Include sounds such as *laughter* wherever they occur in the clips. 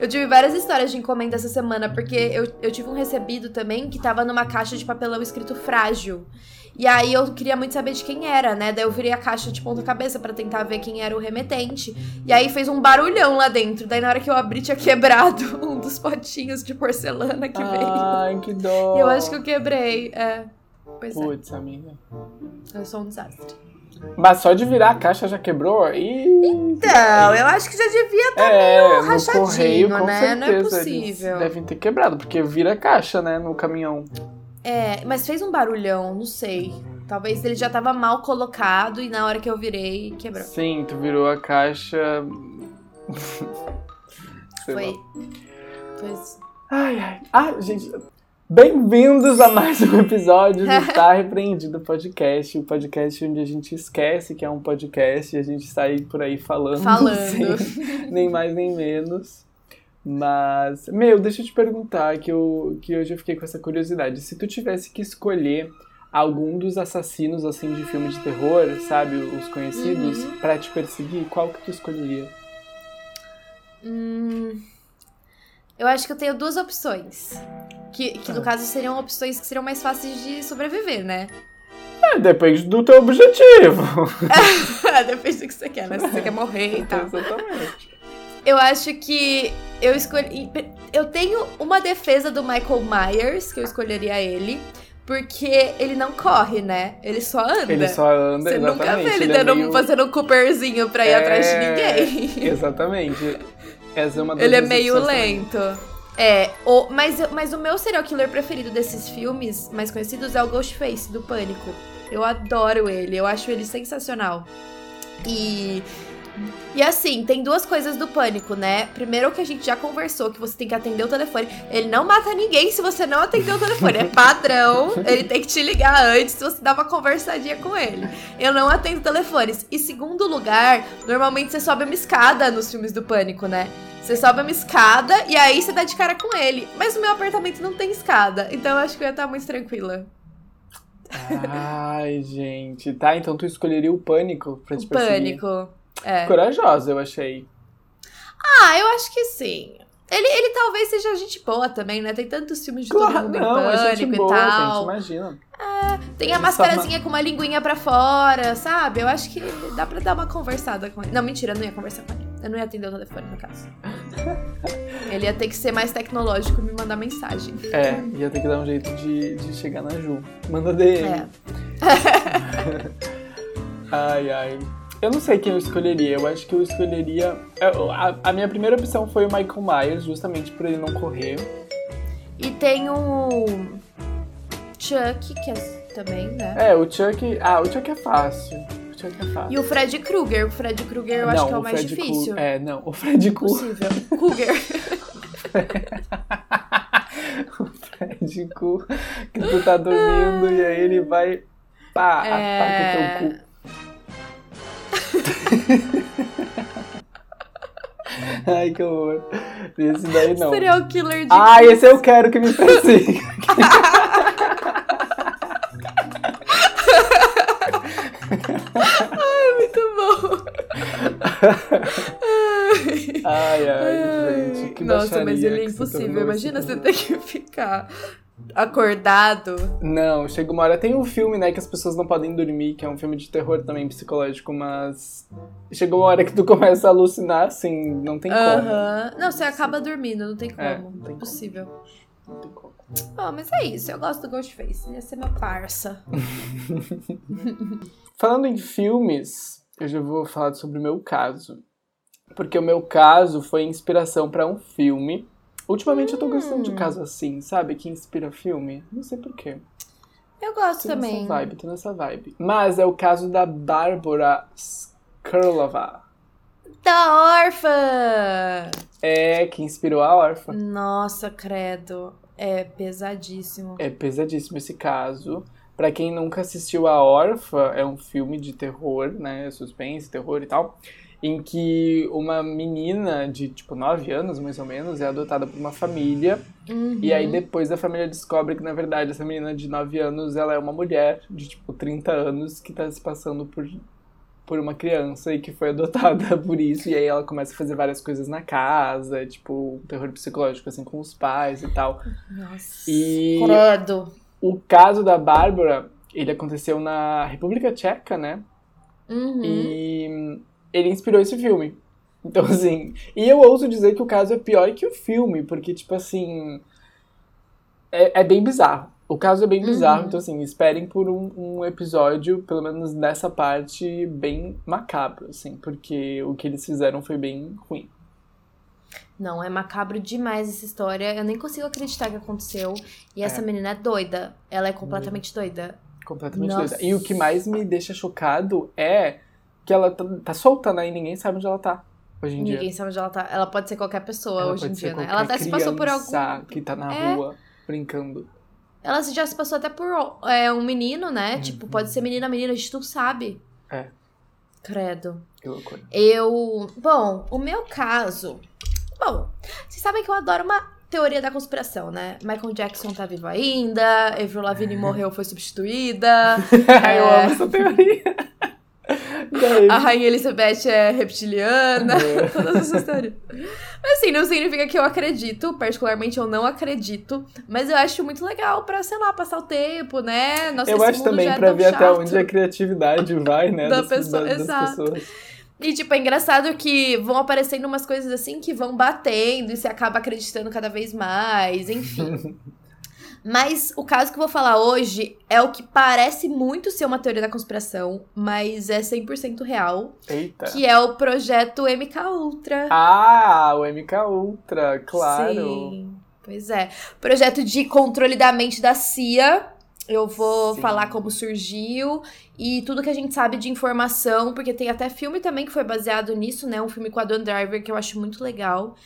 Eu tive várias histórias de encomenda essa semana, porque eu, eu tive um recebido também que tava numa caixa de papelão escrito frágil. E aí eu queria muito saber de quem era, né? Daí eu virei a caixa de ponta cabeça para tentar ver quem era o remetente. E aí fez um barulhão lá dentro. Daí na hora que eu abri tinha quebrado *laughs* um dos potinhos de porcelana que veio. Ai, que dó. E eu acho que eu quebrei. É. Pois é. Putz, amiga. Eu sou um desastre. Mas só de virar a caixa já quebrou? E... Então, eu acho que já devia estar é, meio no rachadinho, correio, com né? certeza. Não é possível. Devem ter quebrado, porque vira a caixa, né, no caminhão. É, mas fez um barulhão, não sei. Talvez ele já tava mal colocado e na hora que eu virei, quebrou. Sim, tu virou a caixa. *laughs* Foi. lá. Pois. Ai, ai. Ah, gente. Bem-vindos a mais um episódio do *laughs* Tá Repreendido Podcast, o podcast onde a gente esquece que é um podcast e a gente sai por aí falando, *laughs* Falando. sem nem mais nem menos. Mas, meu, deixa eu te perguntar, que, eu, que hoje eu fiquei com essa curiosidade. Se tu tivesse que escolher algum dos assassinos, assim, de filme de terror, sabe, os conhecidos, Uhum. pra te perseguir, qual que tu escolheria? Hum, eu acho que eu tenho duas opções. Que, que no Ah. caso seriam opções que seriam mais fáceis de sobreviver, né? É, depende do teu objetivo. *laughs* *laughs* Depende do que você quer, né? Se você quer morrer e *laughs* tal. Exatamente. Eu acho que eu escolhi. Eu tenho uma defesa do Michael Myers, que eu escolheria ele. Porque ele não corre, né? Ele só anda. Ele só anda, Você nunca exatamente. vê ele, ele é dando, meio- fazendo um Cooperzinho pra ir É, atrás de ninguém. Exatamente. Essa é uma das Ele é meio opções também. É, o, mas, mas o meu serial killer preferido desses filmes mais conhecidos é o Ghostface, do Pânico. Eu adoro ele, eu acho ele sensacional. E. E assim, tem duas coisas do pânico, né? Primeiro que a gente já conversou, que você tem que atender o telefone. Ele não mata ninguém se você não atender o telefone. É padrão. Ele tem que te ligar antes se você dar uma conversadinha com ele. Eu não atendo telefones. E segundo lugar, normalmente você sobe uma escada nos filmes do pânico, né? Você sobe uma escada e aí você dá de cara com ele. Mas o meu apartamento não tem escada. Então eu acho que eu ia estar muito tranquila. Ai, gente. Tá, então tu escolheria o pânico pra te O perseguir. pânico. É. Corajosa, eu achei. Ah, eu acho que sim. Ele, ele talvez seja gente boa também, né? Tem tantos filmes de todo Claro, mundo em não, é gente pânico boa, e gente, tal. imagina. Tem a Ele mascarazinha com uma linguinha pra fora, sabe? Eu acho que dá pra dar uma conversada com ele. Não, mentira, eu não ia conversar com ele. Eu não ia atender o telefone, no caso. *laughs* Ele ia ter que ser mais tecnológico e me mandar mensagem. É, ia ter que dar um jeito de, de chegar na Ju. Manda DM. É. *laughs* Ai, ai. Eu não sei quem eu escolheria. Eu acho que eu escolheria. eu- a, a minha primeira opção foi o Michael Myers, justamente por ele não correr. E tem o Chuck, que é também, né? É, o Chuck. Ah, o Chuck é fácil. O Chuck é fácil. E o Fred Krueger. O Fred Krueger eu não, acho que é o mais Fred Kru- difícil. É, não. O Fred Kru- Possível. Krueger. *laughs* o Fred Kru, que tu tá dormindo e aí ele vai. Pá, É. ataca o teu cu. *laughs* Ai, que horror. Esse daí não. Serial killer de Ah, esse eu quero que me persiga. *laughs* Muito bom. *laughs* Ai, ai, gente. Que Nossa, mas ele é impossível. Imagina você ter que *laughs* ficar acordado. Não, chega uma hora. Tem um filme, né, que as pessoas não podem dormir, que é um filme de terror também psicológico, mas. Chegou uma hora que tu *laughs* começa a alucinar, assim, não tem como. Aham. Não, você acaba dormindo, não tem como. É, não tem como. Impossível. Não tem como. Mas é isso, eu gosto do Ghostface. Ia ser meu parça. *laughs* Falando em filmes, eu já vou falar sobre o meu caso. Porque o meu caso foi inspiração pra um filme. Ultimamente eu tô gostando de Hum. caso assim, sabe? Que inspira filme. Não sei porquê. Eu gosto Tô também. nessa vibe, tô nessa vibe. Mas é o caso da Bárbara Skrlova. Da órfã! É, que inspirou a órfã. Nossa, credo. É pesadíssimo. É pesadíssimo esse caso. Pra quem nunca assistiu A Órfã, é um filme de terror, né? Suspense, terror e tal. Em que uma menina de, tipo, 9 anos, mais ou menos, é adotada por uma família. Uhum. E aí depois a família descobre que, na verdade, essa menina de 9 anos, ela é uma mulher de, tipo, 30 anos que tá se passando por, por uma criança e que foi adotada *laughs* por isso. E aí ela começa a fazer várias coisas na casa, tipo, terror psicológico, assim, com os pais e tal. Nossa. E o caso da Bárbara, ele aconteceu na República Tcheca, né? Uhum. E ele inspirou esse filme. Então, *laughs* assim. E eu ouso dizer que o caso é pior que o filme, porque, tipo assim. É, é bem bizarro. O caso é bem bizarro, Uhum. então, assim, esperem por um, um episódio, pelo menos dessa parte, bem macabro, assim, porque o que eles fizeram foi bem ruim. Não, é macabro demais essa história. Eu nem consigo acreditar que aconteceu. E essa É. menina é doida. Ela é completamente doida. Completamente Nossa. doida. E o que mais me deixa chocado é que ela tá, tá solta, né? E ninguém sabe onde ela tá hoje em dia. Ninguém sabe onde ela tá. Ela pode ser qualquer pessoa Ela hoje em dia, né? Ela até se passou por algum. que tá na É. rua brincando. Ela já se passou até por é, um menino, né? Tipo, pode ser menina, menina, a gente não sabe. Uhum. É. Credo. Que loucura. Eu. Bom, o meu caso. Bom, vocês sabem que eu adoro uma teoria da conspiração, né? Michael Jackson tá vivo ainda, Avril Lavigne morreu, foi substituída, *laughs* eu amo essa teoria. A Rainha Elizabeth é reptiliana, É. *laughs* todas essas teorias. Mas assim, não significa que eu acredito, particularmente eu não acredito, mas eu acho muito legal pra, sei lá, passar o tempo, né? Nossa, eu esse acho mundo também já é pra ver até chato. onde a criatividade vai, né? Da das, pessoa- das- das pessoas. E, tipo, é engraçado que vão aparecendo umas coisas assim que vão batendo e você acaba acreditando cada vez mais, enfim. *laughs* mas o caso que eu vou falar hoje é o que parece muito ser uma teoria da conspiração, mas é 100% real, Eita. que é o projeto MK Ultra. Ah, o MK Ultra, claro. Sim, pois é. Projeto de controle da mente da CIA. Eu vou Sim. falar como surgiu e tudo que a gente sabe de informação, porque tem até filme também que foi baseado nisso, né? Um filme com a Don Driver que eu acho muito legal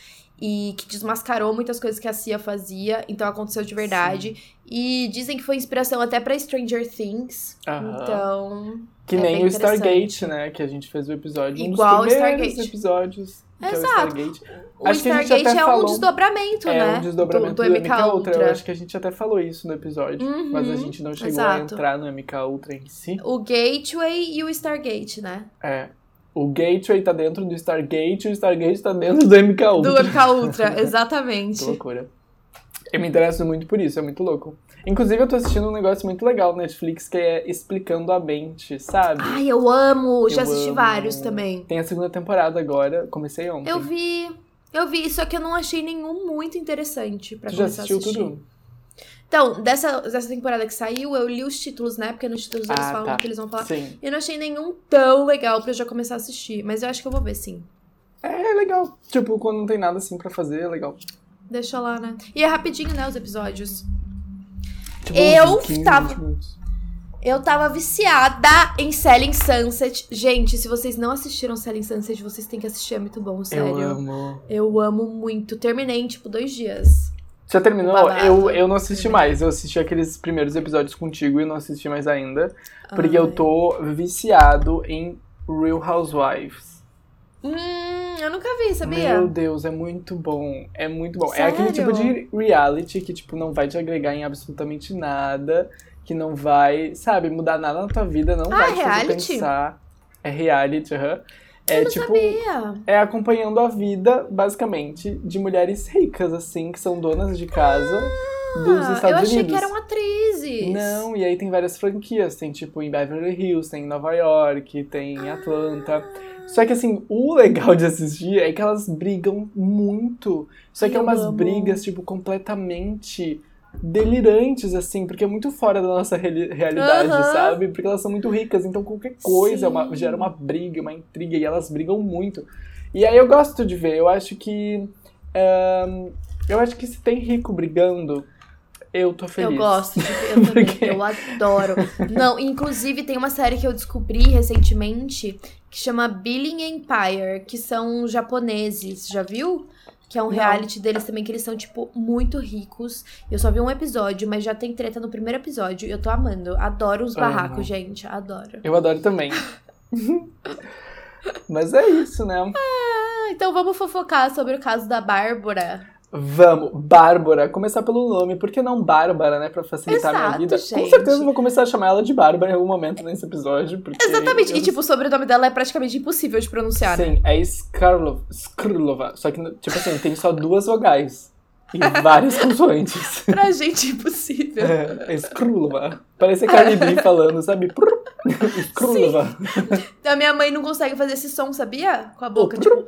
e que desmascarou muitas coisas que a CIA fazia, então aconteceu de verdade. E dizem que foi inspiração até pra Stranger Things. Aham. Então, Que é nem o Stargate, né? Que a gente fez o episódio. Igual um dos primeiros Stargate. episódios. Que é o Exato. Stargate. o Acho que a gente Stargate até é um falou- desdobramento, É né? um desdobramento do, do, do MK, Ultra. Eu acho que a gente até falou isso no episódio. Uhum, mas a gente não chegou exato. a entrar no MK Ultra em si. O Gateway e o Stargate, né? É. O Gateway tá dentro do Stargate e o Stargate tá dentro do MK Ultra. Do MK Ultra, *laughs* exatamente. Que loucura. Eu me interesso muito por isso, é muito louco. Inclusive, eu tô assistindo um negócio muito legal no Netflix que é Explicando a Mente, sabe? Ai, eu amo! Já Eu assisti amo. vários também. Tem a segunda temporada agora, comecei ontem. Eu vi. Eu vi, só que eu não achei nenhum muito interessante pra Tu já começar assistiu a assistir. tudo? Então, dessa, dessa temporada que saiu, eu li os títulos, né? Porque nos títulos eles Ah, falam tá. o que eles vão falar. Sim. Eu não achei nenhum tão legal pra eu já começar a assistir. Mas eu acho que eu vou ver, sim. É legal. Tipo, quando não tem nada assim pra fazer, é legal. Deixa lá, né? E é rapidinho, né, os episódios. Tipo, Eu uns 15, tava- 20 minutos. Eu tava viciada em Selling Sunset. Gente, se vocês não assistiram Selling Sunset, vocês têm que assistir, é muito bom, sério. Eu amo. Eu amo muito. Terminei em, tipo, dois dias. Já terminou? Eu, eu não assisti mais. Eu assisti aqueles primeiros episódios contigo e não assisti mais ainda. Porque eu Ai. tô viciado em Real Housewives. Hum, eu nunca vi, sabia? Meu Deus, é muito bom. É muito bom. É aquele tipo Sério? de reality que, tipo, não vai te agregar em absolutamente nada. Que não vai, sabe, mudar nada na tua vida. Não Ah, vai te fazer reality? pensar. É reality, aham. É eu tipo. sabia. É acompanhando a vida, basicamente, de mulheres ricas, assim, que são donas de casa dos Ah, Estados eu achei Unidos. que eram atrizes. Não, e aí tem várias franquias. Tem tipo em Beverly Hills, tem em Nova York, tem em Atlanta. Só que assim, o *laughs* legal de assistir é que elas brigam muito. Só que é Eu umas amo. brigas, tipo, completamente delirantes, assim, porque é muito fora da nossa reali- realidade, Aham. sabe? Porque elas são muito ricas, então qualquer coisa é uma- gera uma briga, uma intriga, e elas brigam muito. E aí eu gosto de ver, eu acho que. eu acho que se tem rico brigando, eu tô feliz. Eu gosto, de ver, eu *laughs* também, Porque- eu adoro. Não, inclusive tem uma série que eu descobri recentemente que chama Billing Empire, que são japoneses, já viu? Que é um Não. reality deles também, que eles são, tipo, muito ricos. Eu só vi um episódio, mas já tem treta no primeiro episódio. Eu tô amando. Adoro os Amo. barracos, gente. Adoro. Eu adoro também. *laughs* Mas é isso, né? Ah, então vamos fofocar sobre o caso da Bárbara. Vamos, Bárbara. Começar pelo nome, por que não Bárbara, né? Pra facilitar Exato, a minha vida. gente. Com certeza eu vou começar a chamar ela de Bárbara em algum momento nesse episódio. Porque Exatamente. eu E, tipo, o sobrenome dela é praticamente impossível de pronunciar, né? Sim, é Skrlov, Skrlova. Só que, tipo assim, tem só duas vogais. E várias consoantes. *laughs* Pra gente, impossível. É, é Skrlova. Parece a Cardi B *laughs* falando, sabe? Prr, Skrlova. A minha mãe não consegue fazer esse som, sabia? Com a boca, Oh, tipo...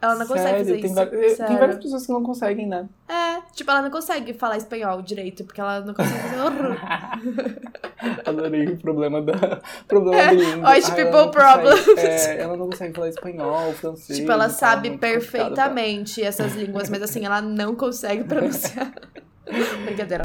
Ela não consegue fazer tem, isso. va- tem Sério. várias pessoas que não conseguem, né? É, tipo, ela não consegue falar espanhol direito, porque ela não consegue fazer... *laughs* Adorei o problema da problema de língua. White ela people não consegue- problems. é, ela não consegue falar espanhol, francês. tipo, ela sabe muito complicado pra perfeitamente essas línguas, mas assim, ela não consegue *laughs* pronunciar. Brincadeira.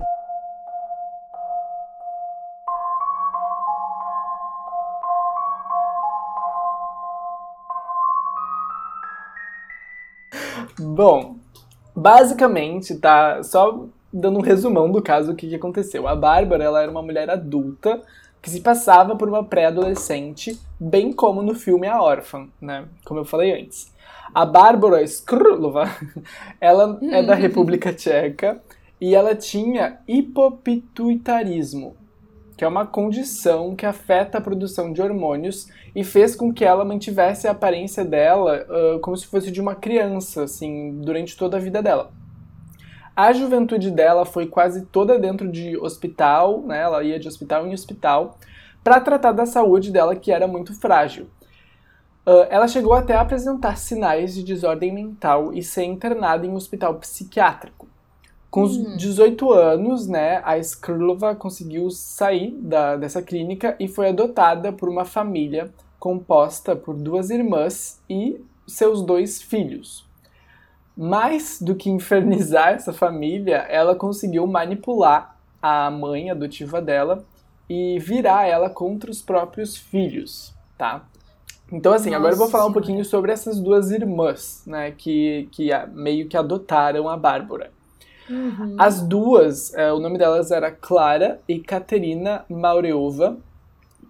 Bom, basicamente, tá só dando um resumão do caso, o que, que aconteceu. A Bárbara, ela era uma mulher adulta que se passava por uma pré-adolescente, bem como no filme A Órfã, né? Como eu falei antes. A Bárbara Skrlova, *laughs* ela é da República Tcheca e ela tinha hipopituitarismo, que é uma condição que afeta a produção de hormônios e fez com que ela mantivesse a aparência dela ah, como se fosse de uma criança, assim, durante toda a vida dela. A juventude dela foi quase toda dentro de hospital, né? Ela ia de hospital em hospital para tratar da saúde dela que era muito frágil. Ah, ela chegou até a apresentar sinais de desordem mental e ser internada em um hospital psiquiátrico. Com os 18 anos, né, a Skrlova conseguiu sair da, dessa clínica e foi adotada por uma família composta por duas irmãs e seus dois filhos. Mais do que infernizar essa família, ela conseguiu manipular a mãe adotiva dela e virar ela contra os próprios filhos, tá? Então, assim, agora eu vou Nossa falar um pouquinho sobre essas duas irmãs, né, que, que meio que adotaram a Bárbara. Uhum. As duas, é, o nome delas era Clara e Katerina Maureova.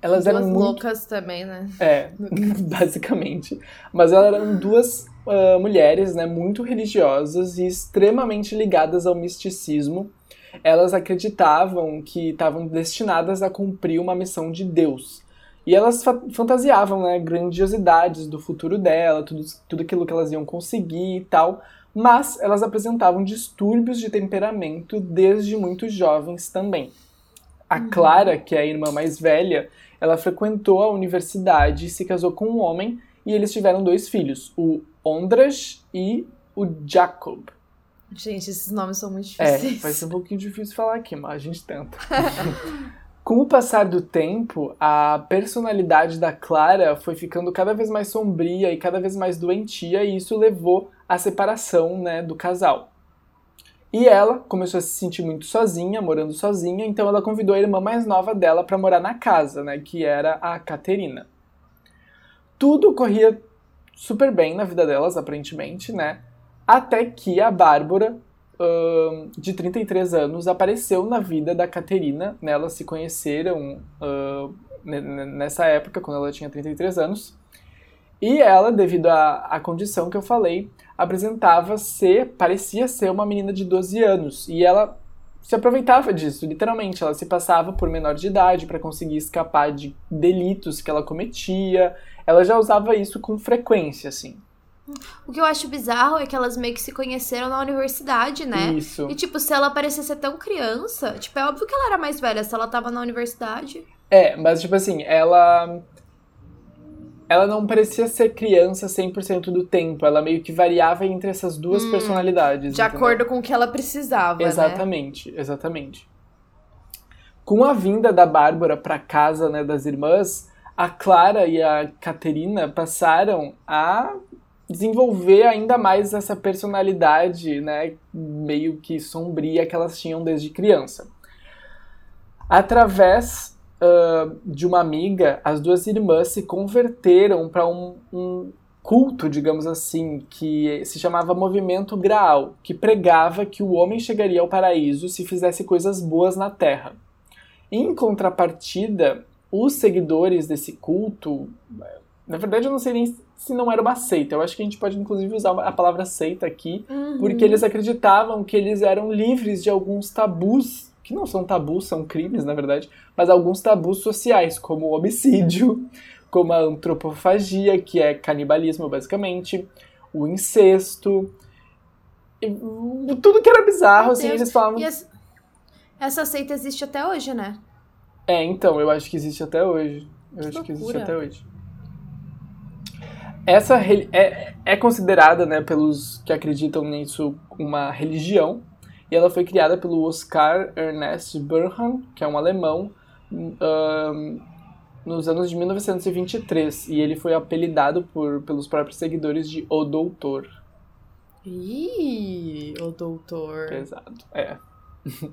Elas Duas eram muito loucas também, né? é, *laughs* basicamente. Mas elas eram duas ah, mulheres, né, muito religiosas e extremamente ligadas ao misticismo. Elas acreditavam que estavam destinadas a cumprir uma missão de Deus. E elas fa- fantasiavam, né, grandiosidades do futuro dela, tudo, tudo aquilo que elas iam conseguir e tal. Mas elas apresentavam distúrbios de temperamento desde muito jovens também. A Clara, que é a irmã mais velha, ela frequentou a universidade se casou com um homem e eles tiveram dois filhos, o Ondras e o Jacob. Gente, esses nomes são muito É, difíceis. vai ser um pouquinho difícil falar aqui, mas a gente tenta. *laughs* Com o passar do tempo, a personalidade da Clara foi ficando cada vez mais sombria e cada vez mais doentia, e isso levou à separação né, do casal. E ela começou a se sentir muito sozinha, morando sozinha, então ela convidou a irmã mais nova dela para morar na casa, né, que era a Caterina. Tudo corria super bem na vida delas, aparentemente, né? Até que a Bárbara, ahn, de 33 anos, apareceu na vida da Caterina. Né? Elas se conheceram ne- nessa época, quando ela tinha 33 anos. E ela, devido à, à condição que eu falei, apresentava ser, parecia ser uma menina de 12 anos. E ela se aproveitava disso, literalmente. Ela se passava por menor de idade para conseguir escapar de delitos que ela cometia. Ela já usava isso com frequência, assim. O que eu acho bizarro é que elas meio que se conheceram na universidade, né? Isso. E, tipo, se ela parecesse ser tão criança, tipo, é óbvio que ela era mais velha se ela tava na universidade. É, mas tipo assim, ela. Ela não parecia ser criança 100% do tempo. Ela meio que variava entre essas duas Hum, personalidades. De entendeu? acordo com o que ela precisava, né? Exatamente, exatamente. Com a vinda da Bárbara para casa né, das irmãs, a Clara e a Caterina passaram a desenvolver ainda mais essa personalidade, né, meio que sombria que elas tinham desde criança. Através ah, de uma amiga, as duas irmãs se converteram para um, um culto, digamos assim, que se chamava Movimento Graal, que pregava que o homem chegaria ao paraíso se fizesse coisas boas na Terra. Em contrapartida, os seguidores desse culto Na verdade, eu não sei nem se não era uma seita. Eu acho que a gente pode, inclusive, usar a palavra seita aqui, Uhum. porque eles acreditavam que eles eram livres de alguns tabus, que não são tabus, são crimes, na verdade, mas alguns tabus sociais, como o homicídio, como a antropofagia, que é canibalismo, basicamente, o incesto, tudo que era bizarro, Meu assim, Deus. eles falavam. Essa, essa seita existe até hoje, né? É, então, eu acho que existe até hoje. Eu Que acho que existe loucura. até hoje. Essa é, é considerada, né, pelos que acreditam nisso, uma religião. E ela foi criada pelo Oscar Ernest Burnham, que é um alemão, nos anos de 1923. E ele foi apelidado por, pelos próprios seguidores de O Doutor. Ih, o doutor. Pesado, é. *laughs*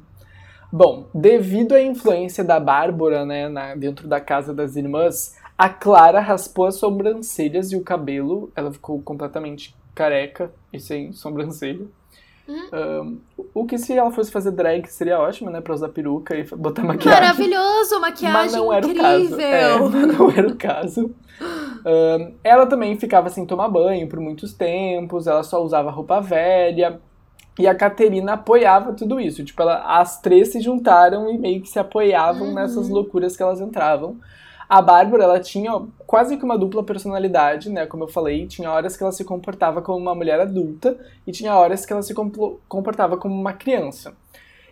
Bom, devido à influência da Bárbara, né, na- dentro da casa das irmãs, a Clara raspou as sobrancelhas e o cabelo. Ela ficou completamente careca e sem sobrancelha. Hum. Ahn, o que se ela fosse fazer drag seria ótimo, né, pra usar peruca e botar maquiagem. Maravilhoso, maquiagem Mas não era incrível. o caso. É, *laughs* mas não era o caso. Ahn, ela também ficava sem tomar banho por muitos tempos, ela só usava roupa velha. E a Caterina apoiava tudo isso. Tipo, ela, as três se juntaram e meio que se apoiavam Uhum. nessas loucuras que elas entravam. A Bárbara, ela tinha quase que uma dupla personalidade, né? Como eu falei, tinha horas que ela se comportava como uma mulher adulta e tinha horas que ela se comportava como uma criança.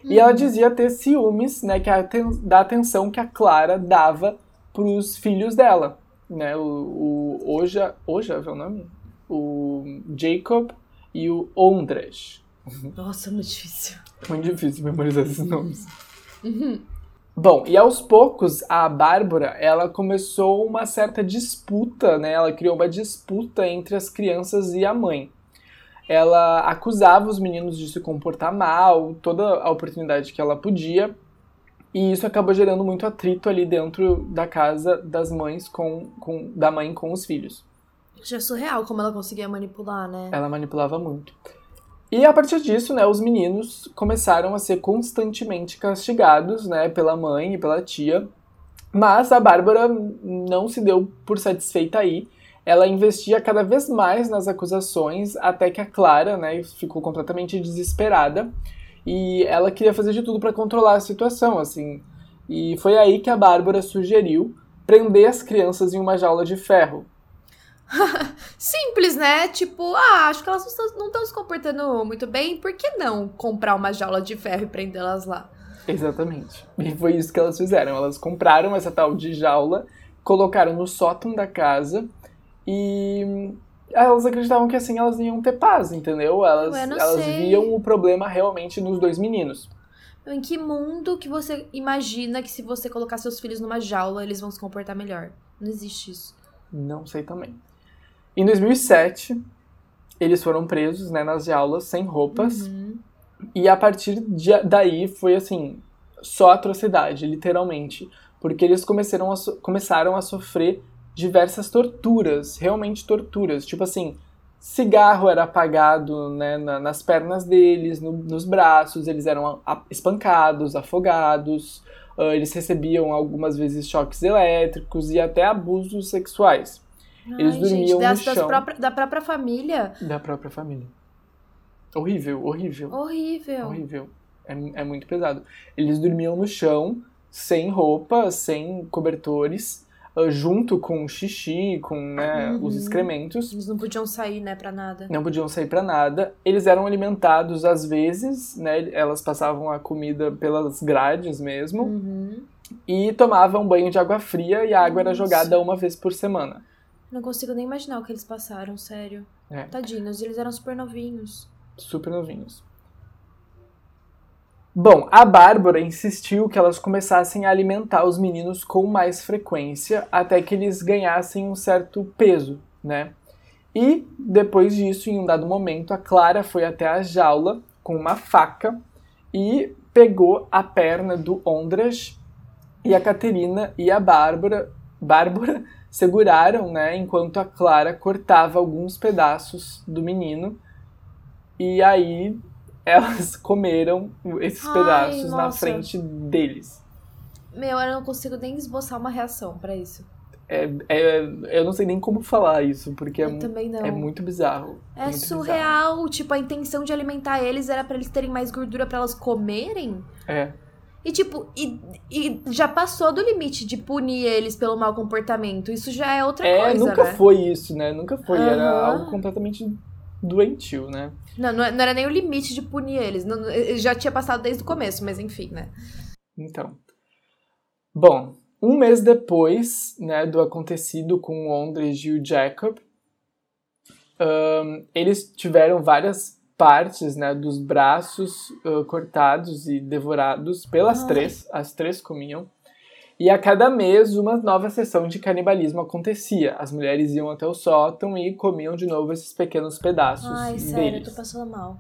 E ela dizia ter ciúmes, né, que a da atenção que a Clara dava pros filhos dela, né, o, o Oja, Oja é o nome? O Jacob e o Ondrej. Nossa, muito difícil. Muito difícil memorizar esses nomes. Uhum. Bom, e aos poucos a Bárbara, ela começou uma certa disputa, né? Ela criou uma disputa entre as crianças e a mãe. Ela acusava os meninos de se comportar mal, toda a oportunidade que ela podia, e isso acabou gerando muito atrito ali dentro da casa das mães com, com da mãe com os filhos. Já é surreal como ela conseguia manipular, né? Ela manipulava muito. E a partir disso, né, os meninos começaram a ser constantemente castigados, né, pela mãe e pela tia. Mas a Bárbara não se deu por satisfeita aí. Ela investia cada vez mais nas acusações, até que a Clara, né, ficou completamente desesperada e ela queria fazer de tudo para controlar a situação, assim. E foi aí que a Bárbara sugeriu prender as crianças em uma jaula de ferro. *laughs* Simples, né? Tipo, ah, acho que elas não estão se comportando muito bem, por que não comprar uma jaula de ferro e prendê-las lá? Exatamente. E foi isso que elas fizeram. Elas compraram essa tal de jaula, colocaram no sótão da casa e elas acreditavam que assim elas iam ter paz, entendeu? Elas, elas sei. viam o problema realmente nos dois meninos. Em que mundo que você imagina que se você colocar seus filhos numa jaula, eles vão se comportar melhor? Não existe isso. Não sei também. Em 2007, eles foram presos né, nas jaulas, sem roupas. Uhum. E a partir de- daí foi assim, só atrocidade, literalmente. Porque eles começaram a, começaram a sofrer diversas torturas, realmente torturas. Tipo assim, cigarro era apagado né, na- nas pernas deles, no- nos braços, eles eram a- a- espancados, afogados, ah, eles recebiam algumas vezes choques elétricos e até abusos sexuais Eles dormiam gente, no das, das chão. própria- da própria família. da própria família. Horrível, horrível. Horrível. Horrível. É, é muito pesado. Eles dormiam no chão, sem roupa, sem cobertores, ah, junto com o xixi, com né, Uhum. os excrementos. Eles não podiam sair, né, pra nada. Não podiam sair pra nada. Eles eram alimentados às vezes, né? Elas passavam a comida pelas grades mesmo. Uhum. E tomavam banho de água fria e a água era Nossa. jogada uma vez por semana. Não consigo nem imaginar o que eles passaram, sério. É. Tadinhos, eles eram super novinhos. super novinhos. Bom, a Bárbara insistiu que elas começassem a alimentar os meninos com mais frequência até que eles ganhassem um certo peso, né? E depois disso, em um dado momento, a Clara foi até a jaula com uma faca e pegou a perna do Ondras e a Caterina e a Bárbara, Bárbara seguraram, né, enquanto a Clara cortava alguns pedaços do menino e aí elas *laughs* comeram esses Ai, pedaços na nossa. frente deles. Meu, eu não consigo nem esboçar uma reação pra isso. é, é, eu não sei nem como falar isso, porque é, Eu também não. é muito bizarro. É muito bizarro. surreal. Tipo, a intenção de alimentar eles era pra eles terem mais gordura pra elas comerem. É. E, tipo, e, e já passou do limite de punir eles pelo mau comportamento. Isso já é outra É, coisa, nunca né? foi isso, né? Nunca foi. Era Aham. algo completamente doentio, né? Não, não, não era nem o limite de punir eles. Não, já tinha passado desde o começo, mas enfim, né? Então. Bom, um mês depois né, do acontecido com o Ondrej e o Jacob, ahn, eles tiveram várias partes né, dos braços ah, cortados e devorados pelas Ai. três. As três comiam. E a cada mês, uma nova sessão de canibalismo acontecia. As mulheres iam até o sótão e comiam de novo esses pequenos pedaços Ai, sério, eu deles. tô passando mal.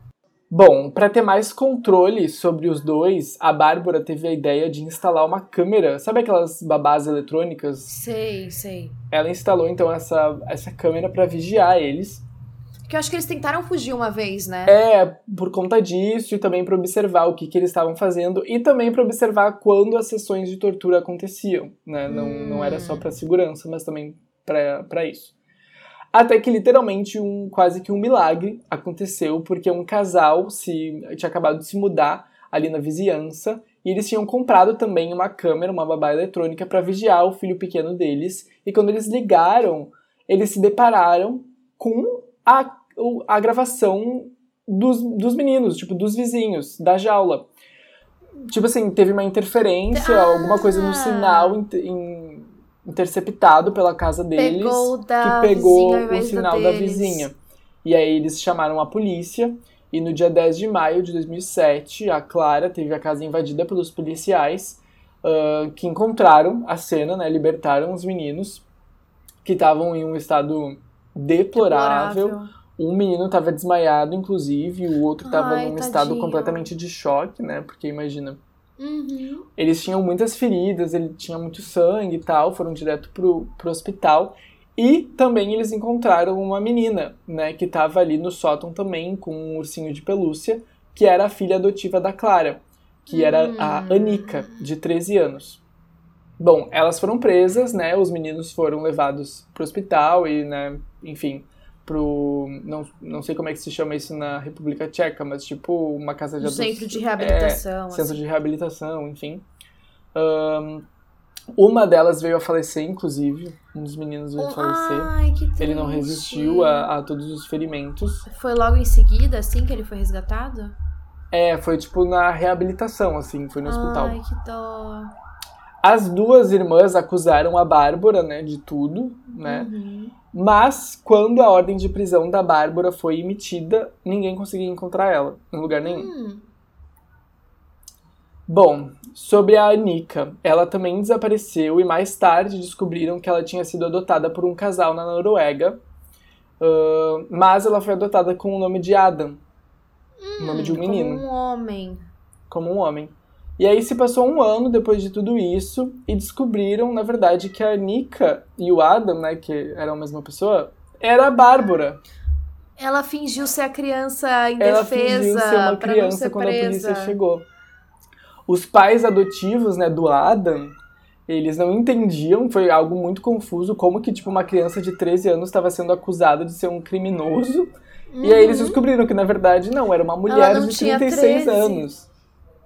Bom, para ter mais controle sobre os dois, a Bárbara teve a ideia de instalar uma câmera. Sabe aquelas babás eletrônicas? Sei, sei. Ela instalou então essa, essa câmera para vigiar eles. Porque eu acho que eles tentaram fugir uma vez, né? É, por conta disso e também para observar o que, que eles estavam fazendo e também para observar quando as sessões de tortura aconteciam. Né? Não, não era só para segurança, mas também para isso. Até que literalmente um quase que um milagre aconteceu, porque um casal se tinha acabado de se mudar ali na vizinhança e eles tinham comprado também uma câmera, uma babá eletrônica para vigiar o filho pequeno deles. E quando eles ligaram, eles se depararam com a, a gravação dos, dos meninos, tipo, dos vizinhos, da jaula. Tipo assim, teve uma interferência, Ah! alguma coisa no sinal in- in- interceptado pela casa deles Pegou que pegou o sinal da da vizinha. E aí eles chamaram a polícia e no dia 10 de maio de 2007, a Clara teve a casa invadida pelos policiais ah, que encontraram a cena, né, libertaram os meninos que estavam em um estado deplorável. Um menino estava desmaiado, inclusive, e o outro estava num estado tadinho. completamente de choque, né? Porque imagina, Uhum. eles tinham muitas feridas, ele tinha muito sangue e tal, foram direto pro, pro hospital. E também eles encontraram uma menina, né, que estava ali no sótão também com um ursinho de pelúcia, que era a filha adotiva da Clara, que era a Hum. Anica, de 13 anos. Bom, elas foram presas, né, os meninos foram levados pro hospital e, né, enfim, pro... Não, não sei como é que se chama isso na República Tcheca, mas tipo uma casa de Um adoção. centro de reabilitação. Centro assim. de reabilitação, enfim. Ahn, uma delas veio a falecer, inclusive. Um dos meninos veio a falecer. Ai, que Ele não triste. resistiu a, a todos os ferimentos. Foi logo em seguida, assim, que ele foi resgatado? É, foi tipo na reabilitação, assim, foi no hospital. Ai, que dó. As duas irmãs acusaram a Bárbara, né, de tudo, né? Uhum. Mas quando a ordem de prisão da Bárbara foi emitida, ninguém conseguia encontrar ela em lugar nenhum. Hum. Bom, sobre a Anika, ela também desapareceu e mais tarde descobriram que ela tinha sido adotada por um casal na Noruega, ah, mas ela foi adotada com o nome de Adam, o nome de um menino, Como um homem. como um homem. E aí se passou um ano depois de tudo isso e descobriram, na verdade, que a Anika e o Adam, né, que eram a mesma pessoa, era a Bárbara. Ela fingiu ser a criança Ela indefesa fingiu ser uma pra não criança ser quando presa. a polícia chegou. Os pais adotivos, né, do Adam, eles não entendiam, foi algo muito confuso, como que, tipo, uma criança de 13 anos estava sendo acusada de ser um criminoso. E aí eles Uhum. descobriram que, na verdade, não, era uma mulher de tinha 36 13. anos.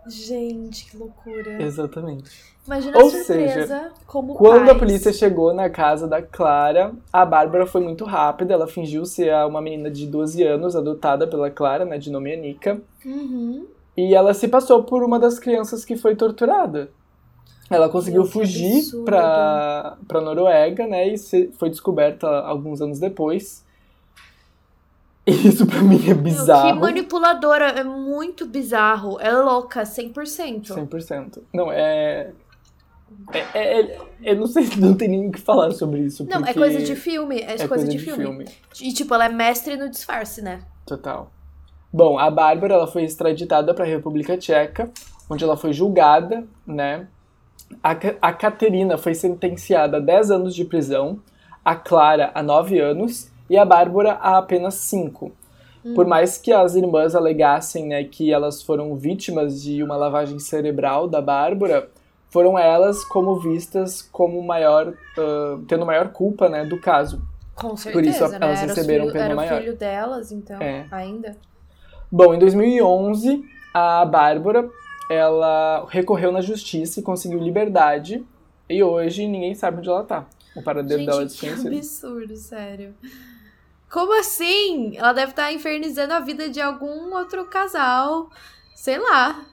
Gente, que loucura. Exatamente. Imagina Ou a surpresa como Quando a pais. polícia chegou na casa da Clara, a Bárbara foi muito rápida, ela fingiu ser uma menina de 12 anos, adotada pela Clara, né, de nome Anika. Uhum. E ela se passou por uma das crianças que foi torturada. Ela conseguiu Meu, fugir pra Noruega, né? E se- foi descoberta alguns anos depois. *laughs* Isso pra mim é Meu, bizarro. que manipuladora, é muito bizarro. É louca, 100%. 100%. Não, é... é, é- é- eu não sei, não tem nem o que falar sobre isso. Não, é coisa de filme, é, é coisa, de, filme. E tipo, ela é mestre no disfarce, né? Total. Bom, a Bárbara ela foi extraditada para a República Tcheca, onde ela foi julgada, né? A, a Caterina foi sentenciada a 10 anos de prisão, a Clara a 9 anos e a Bárbara a apenas 5. Por mais que as irmãs alegassem né, que elas foram vítimas de uma lavagem cerebral da Bárbara, foram elas como vistas como maior, uh, tendo maior culpa, né, do caso. Com certeza, Por isso né? elas Era receberam filho- pena Era o maior. filho delas, então, É. ainda. Bom, em 2011, a Bárbara, ela recorreu na justiça e conseguiu liberdade. E hoje ninguém sabe onde ela tá. O paradeiro dela é Gente, que desconhecido. absurdo, sério. Como assim? Ela deve estar infernizando a vida de algum outro casal. Sei lá.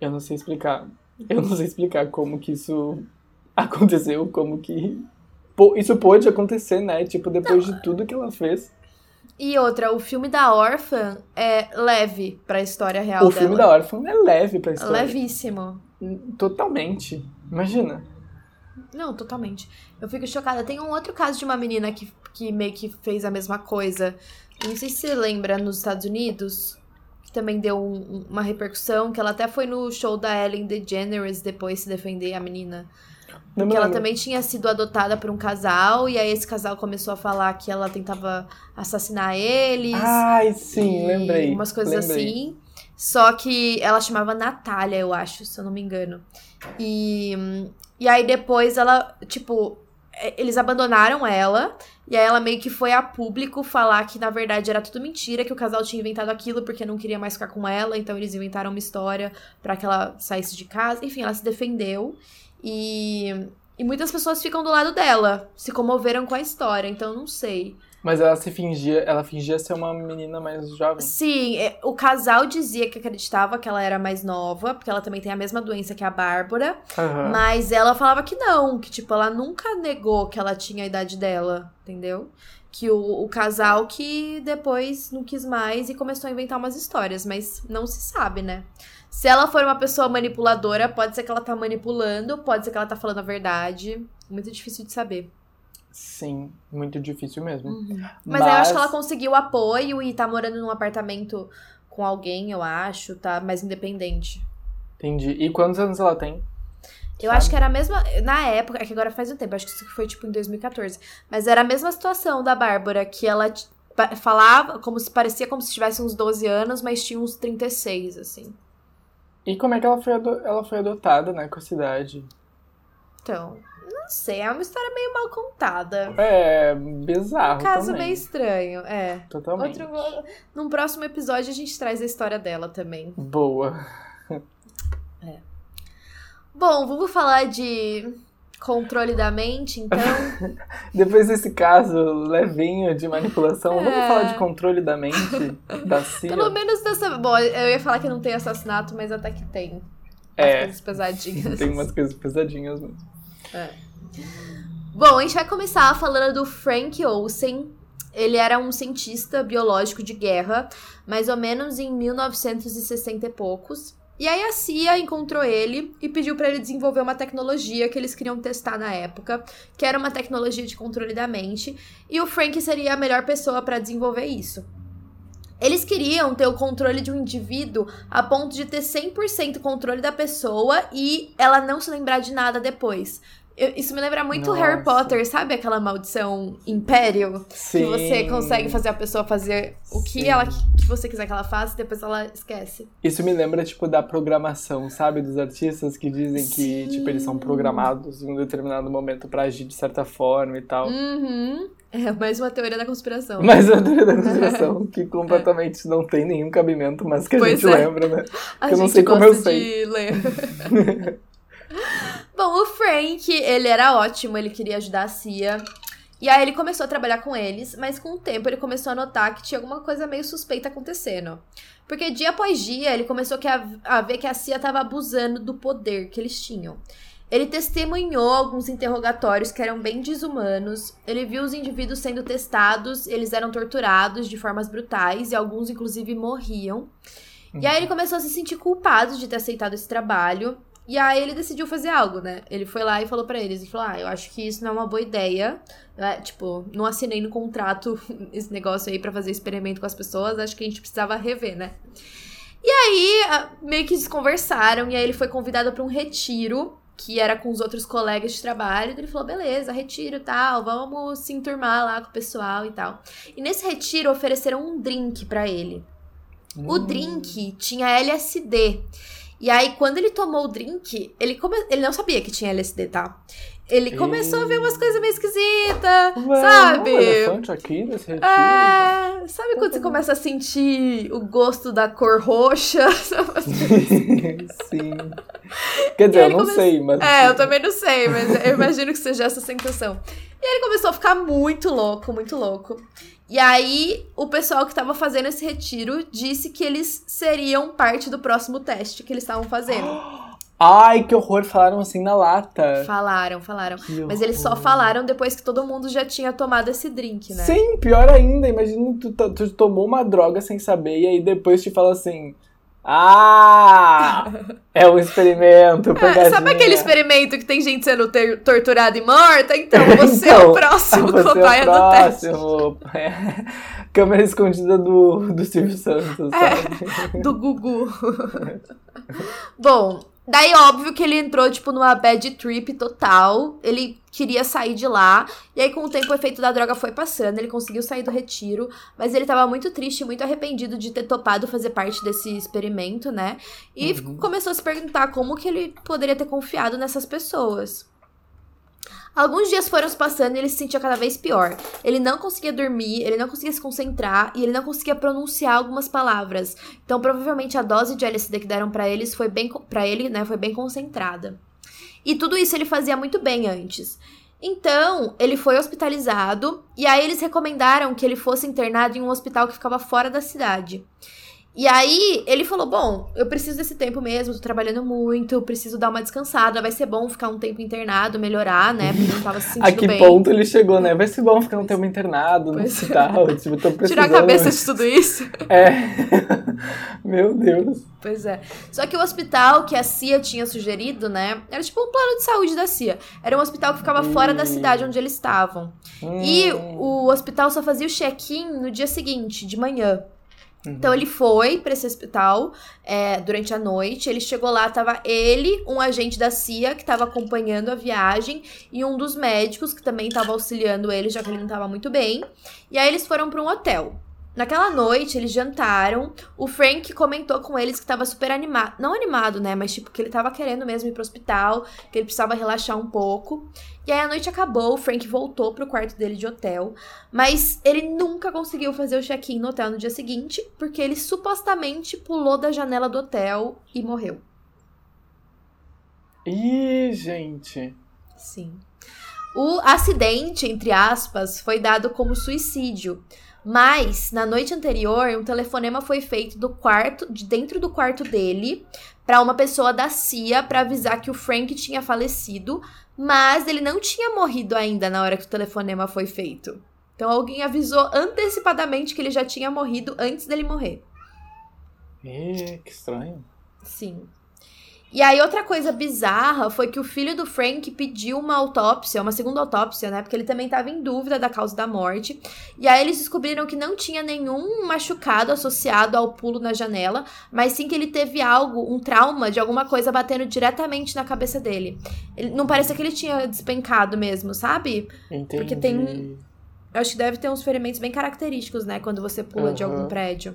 Eu não sei explicar. Eu não sei explicar como que isso *laughs* aconteceu, como que. Isso pôde acontecer, né? Tipo, depois de tudo que ela fez. E outra, o filme da órfã é leve pra história real o dela. filme da órfã é leve pra história. Levíssimo. Totalmente. Imagina. Não, totalmente. Eu fico chocada. Tem um outro caso de uma menina que, que meio que fez a mesma coisa. Não sei se você lembra, nos Estados Unidos, que também deu um- um- uma repercussão, que ela até foi no show da Ellen DeGeneres depois se defender a menina. Não me Que ela também tinha sido adotada por um casal, e aí esse casal começou a falar que ela tentava assassinar eles. Ai, sim, lembrei. Umas coisas lembrei. assim. Só que ela chamava Natália, eu acho, se eu não me engano. E, e aí depois ela, tipo, é, eles abandonaram ela. E aí ela meio que foi a público falar que na verdade era tudo mentira, que o casal tinha inventado aquilo porque não queria mais ficar com ela. Então eles inventaram uma história pra que ela saísse de casa. Enfim, ela se defendeu. E, e muitas pessoas ficam do lado dela, se comoveram com a história. Então não sei. Mas ela se fingia, ela fingia ser uma menina mais jovem. Sim, é, o casal dizia que acreditava que ela era mais nova, porque ela também tem a mesma doença que a Bárbara, Aham. mas ela falava que não, que tipo, ela nunca negou que ela tinha a idade dela, entendeu? Que o, o casal que depois não quis mais e começou a inventar umas histórias, mas não se sabe, né? Se ela for uma pessoa manipuladora, pode ser que ela tá manipulando, pode ser que ela tá falando a verdade. Muito difícil de saber. Sim, muito difícil mesmo. Mas, aí eu acho que ela conseguiu apoio e tá morando num apartamento com alguém, eu acho, tá mais independente. Entendi. E quantos anos ela tem? Eu Sabe? acho que era a mesma. Na época, é que agora faz um tempo, acho que isso foi tipo em 2014. Mas era a mesma situação da Bárbara, que ela falava como se parecia como se tivesse uns 12 anos, mas tinha uns 36, assim. E como é que ela foi, ela foi adotada, né, com a cidade? Então, não sei, é uma história meio mal contada. É bizarro Um caso também. meio estranho, é. Totalmente. Outro, num próximo episódio a gente traz a história dela também. Boa. *laughs* Bom, vamos falar de controle da mente, então. *laughs* Depois desse caso levinho de manipulação, É. vamos falar de controle da mente *laughs* da CIA? Pelo menos dessa. Bom, eu ia falar que não tem assassinato, mas até que tem. As É. coisas pesadinhas. Tem umas coisas pesadinhas mesmo. Bom, a gente vai começar falando do Frank Olsen. Ele era um cientista biológico de guerra, mais ou menos em 1960 e poucos. E aí a CIA encontrou ele e pediu pra ele desenvolver uma tecnologia que eles queriam testar na época, que era uma tecnologia de controle da mente, e o Frank seria a melhor pessoa pra desenvolver isso. Eles queriam ter o controle de um indivíduo a ponto de ter 100% controle da pessoa e ela não se lembrar de nada depois. Eu- isso me lembra muito Nossa. Harry Potter, sabe aquela maldição Império? Sim. Que você consegue fazer a pessoa fazer o que Sim. ela que você quiser que ela faça e depois ela esquece. Isso me lembra, tipo, da programação, sabe? Dos artistas que dizem que, tipo, eles são programados em um determinado momento pra agir de certa forma e tal. Uhum. É mais uma teoria da conspiração. *laughs* Mas a teoria da conspiração, *laughs* que completamente não tem nenhum cabimento, mas que a Pois gente é. lembra, né? A eu não gente sei como eu de ler. *laughs* Bom, o Frank, ele era ótimo, ele queria ajudar a CIA. E aí ele começou a trabalhar com eles, mas com o tempo ele começou a notar que tinha alguma coisa meio suspeita acontecendo. Porque dia após dia ele começou a, a ver que a CIA estava abusando do poder que eles tinham. Ele testemunhou alguns interrogatórios que eram bem desumanos. Ele viu os indivíduos sendo testados, eles eram torturados de formas brutais e alguns inclusive morriam. E aí ele começou a se sentir culpado de ter aceitado esse trabalho. E aí ele decidiu fazer algo, né? Ele foi lá e falou pra eles, e falou: "Ah, eu acho que isso não é uma boa ideia. É, tipo, não assinei no contrato *laughs* esse negócio aí pra fazer experimento com as pessoas, acho que a gente precisava rever, né?" E aí, meio que eles conversaram e aí ele foi convidado pra um retiro que era com os outros colegas de trabalho. Ele falou: beleza, retiro e tal, vamos se enturmar lá com o pessoal e tal. E nesse retiro ofereceram um drink pra ele. O Hum. drink tinha LSD. E aí, quando ele tomou o drink, ele, come... ele não sabia que tinha LSD, tá? Ele começou e... a ver umas coisas meio esquisitas, sabe? Um elefante aqui nesse retiro. É, sabe quando você começa a sentir o gosto da cor roxa? *laughs* *laughs* Sim. Quer dizer, eu não come... sei, mas. É, eu também não sei, mas eu imagino que seja essa sensação. E ele começou a ficar muito louco, muito louco. E aí, o pessoal que estava fazendo esse retiro disse que eles seriam parte do próximo teste que eles estavam fazendo. *gasps* Ai, que horror, falaram assim na lata. Falaram, falaram. Mas eles só falaram depois que todo mundo já tinha tomado esse drink, né? Sim, pior ainda. Imagina tu, tu tomou uma droga sem saber e aí depois te fala assim: ah! É um experimento. É, sabe aquele experimento que tem gente sendo torturada e morta? Então, *laughs* você então, é o então, próximo você cobaia é o próximo. do teste. Câmera escondida do, do Silvio Santos, é, sabe? É, do Gugu. *laughs* Bom, Daí, óbvio que ele entrou, tipo, numa bad trip total. Ele queria sair de lá. E aí, com o tempo, o efeito da droga foi passando. Ele conseguiu sair do retiro. Mas ele tava muito triste, muito arrependido de ter topado fazer parte desse experimento, né? E uhum. começou a se perguntar como que ele poderia ter confiado nessas pessoas. Alguns dias foram se passando e ele se sentia cada vez pior. Ele não conseguia dormir, ele não conseguia se concentrar e ele não conseguia pronunciar algumas palavras. Então, provavelmente a dose de LSD que deram para eles foi bem para ele, né, foi bem concentrada. E tudo isso ele fazia muito bem antes. Então, ele foi hospitalizado e aí eles recomendaram que ele fosse internado em um hospital que ficava fora da cidade. E aí, ele falou: Bom, eu preciso desse tempo mesmo, tô trabalhando muito, preciso dar uma descansada, vai ser bom ficar um tempo internado, melhorar, né? Porque não tava se *laughs* sentindo A que bem. ponto ele chegou, né? Vai ser bom ficar um tempo internado no hospital. É. Tipo, tô precisando... *laughs* Tirar a cabeça de tudo isso. *laughs* É. Meu Deus. Pois é. Só que o hospital que a CIA tinha sugerido, né? Era tipo um plano de saúde da CIA. Era um hospital que ficava hum. fora da cidade onde eles estavam. Hum. E o hospital só fazia o check-in no dia seguinte, de manhã. Uhum. Então ele foi para esse hospital é, durante a noite. Ele chegou lá, tava ele, um agente da CIA que estava acompanhando a viagem e um dos médicos que também estava auxiliando ele, já que ele não estava muito bem. E aí eles foram para um hotel. Naquela noite, eles jantaram. O Frank comentou com eles que tava super animado. Não animado, né? Mas, tipo, que ele tava querendo mesmo ir pro hospital, que ele precisava relaxar um pouco. E aí a noite acabou, o Frank voltou pro quarto dele de hotel. Mas ele nunca conseguiu fazer o check-in no hotel no dia seguinte, porque ele supostamente pulou da janela do hotel e morreu. Ih, gente. Sim. O acidente, entre aspas, foi dado como suicídio. Mas na noite anterior, um telefonema foi feito do quarto, de dentro do quarto dele, para uma pessoa da CIA para avisar que o Frank tinha falecido, mas ele não tinha morrido ainda na hora que o telefonema foi feito. Então alguém avisou antecipadamente que ele já tinha morrido antes dele morrer. É, que estranho. Sim. E aí, outra coisa bizarra foi que o filho do Frank pediu uma autópsia, uma segunda autópsia, né? Porque ele também estava em dúvida da causa da morte. E aí, eles descobriram que não tinha nenhum machucado associado ao pulo na janela, mas sim que ele teve algo, um trauma de alguma coisa batendo diretamente na cabeça dele. Ele, não parecia que ele tinha despencado mesmo, sabe? Entendi. Porque tem. Eu acho que deve ter uns ferimentos bem característicos, né? Quando você pula uhum. de algum prédio.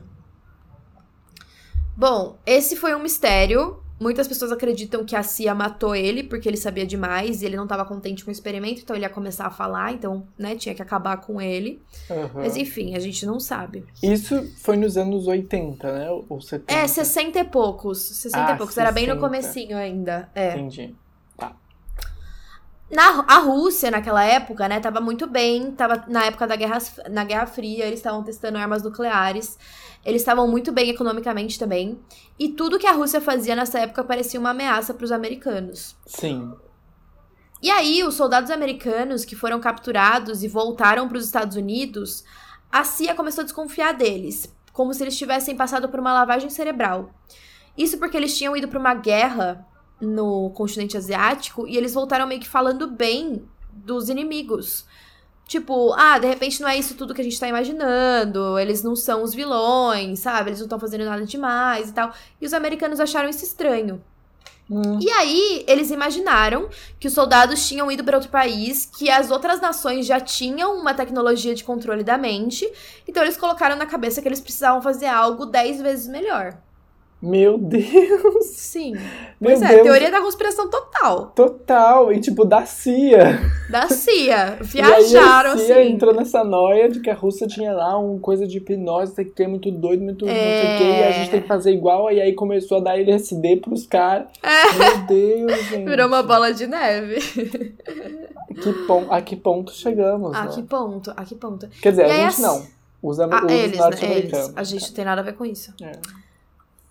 Bom, esse foi um mistério. Muitas pessoas acreditam que a CIA matou ele porque ele sabia demais e ele não estava contente com o experimento, então ele ia começar a falar, então, né, tinha que acabar com ele. Uhum. Mas enfim, a gente não sabe. Isso foi nos anos 80, né? Ou 70? É, 60 e poucos. 60 ah, e poucos. 60. Era bem no comecinho ainda. É. Entendi. Na, a Rússia, naquela época, né, tava muito bem, tava na época da Guerra, na Guerra Fria, eles estavam testando armas nucleares. Eles estavam muito bem economicamente também. E tudo que a Rússia fazia nessa época parecia uma ameaça para os americanos. Sim. E aí, os soldados americanos que foram capturados e voltaram para os Estados Unidos, a CIA começou a desconfiar deles, como se eles tivessem passado por uma lavagem cerebral. Isso porque eles tinham ido para uma guerra no continente asiático e eles voltaram meio que falando bem dos inimigos. Tipo, ah, de repente não é isso tudo que a gente tá imaginando, eles não são os vilões, sabe? Eles não estão fazendo nada demais e tal. E os americanos acharam isso estranho. Hum. E aí, eles imaginaram que os soldados tinham ido para outro país, que as outras nações já tinham uma tecnologia de controle da mente, então eles colocaram na cabeça que eles precisavam fazer algo dez vezes melhor. Meu Deus! Sim. Meu Pois é, Deus. teoria da conspiração total. Total! E tipo, da CIA. Da CIA. *laughs* e Viajaram, aí a CIA assim. entrou nessa noia de que a Rússia tinha lá uma coisa de hipnose, sei que é muito doido, muito não sei o quê, e a gente tem que fazer igual, e aí começou a dar LSD pros caras. Meu Deus, gente. *laughs* É. Virou uma bola de neve. Que pon- a que ponto chegamos, A né? que ponto? A que ponto? Quer dizer, E a gente a- não. Os, am- Ah, os eles, né? Eles. norte-americanos. A gente não tem nada a ver com isso. É.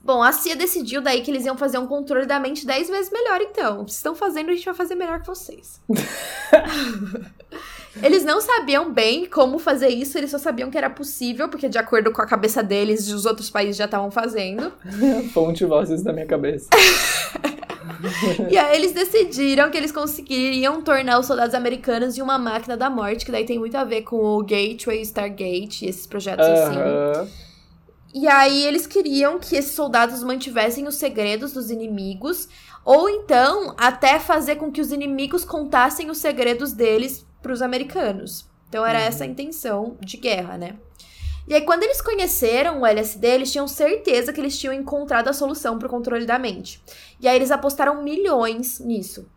Bom, a CIA decidiu daí que eles iam fazer um controle da mente 10 vezes melhor, então. Vocês estão fazendo, a gente vai fazer melhor que vocês. *laughs* eles não sabiam bem como fazer isso, eles só sabiam que era possível, porque de acordo com a cabeça deles, os outros países já estavam fazendo. *laughs* Fonte vozes da minha cabeça. *laughs* E aí eles decidiram que eles conseguiriam tornar os soldados americanos de uma máquina da morte, que daí tem muito a ver com o Gateway, Stargate, e esses projetos assim. E aí eles queriam que esses soldados mantivessem os segredos dos inimigos, ou então até fazer com que os inimigos contassem os segredos deles pros americanos. Então era essa a intenção de guerra, né? E aí quando eles conheceram o LSD, eles tinham certeza que eles tinham encontrado a solução pro controle da mente. E aí eles apostaram milhões nisso.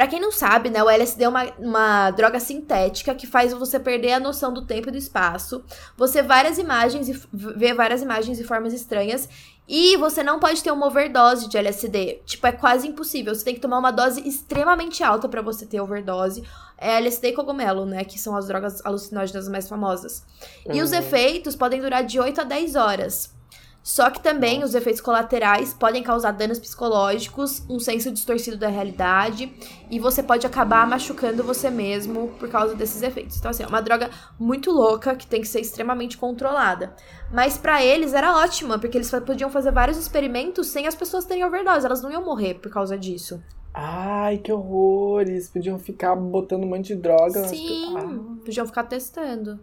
Pra quem não sabe, né, o LSD é uma, uma droga sintética que faz você perder a noção do tempo e do espaço. Você várias imagens e vê várias imagens e formas estranhas e você não pode ter uma overdose de LSD. Tipo, é quase impossível. Você tem que tomar uma dose extremamente alta pra você ter overdose. É LSD e cogumelo, né, que são as drogas alucinógenas mais famosas. E os Uhum. efeitos podem durar de 8 a 10 horas. Só que também os efeitos colaterais podem causar danos psicológicos, um senso distorcido da realidade, e você pode acabar machucando você mesmo por causa desses efeitos. Então, assim, é uma droga muito louca que tem que ser extremamente controlada. Mas pra eles era ótima, porque eles podiam fazer vários experimentos sem as pessoas terem overdose, elas não iam morrer por causa disso. Ai, que horror! Eles podiam ficar botando um monte de droga. nas- Sim, Ah. podiam ficar testando.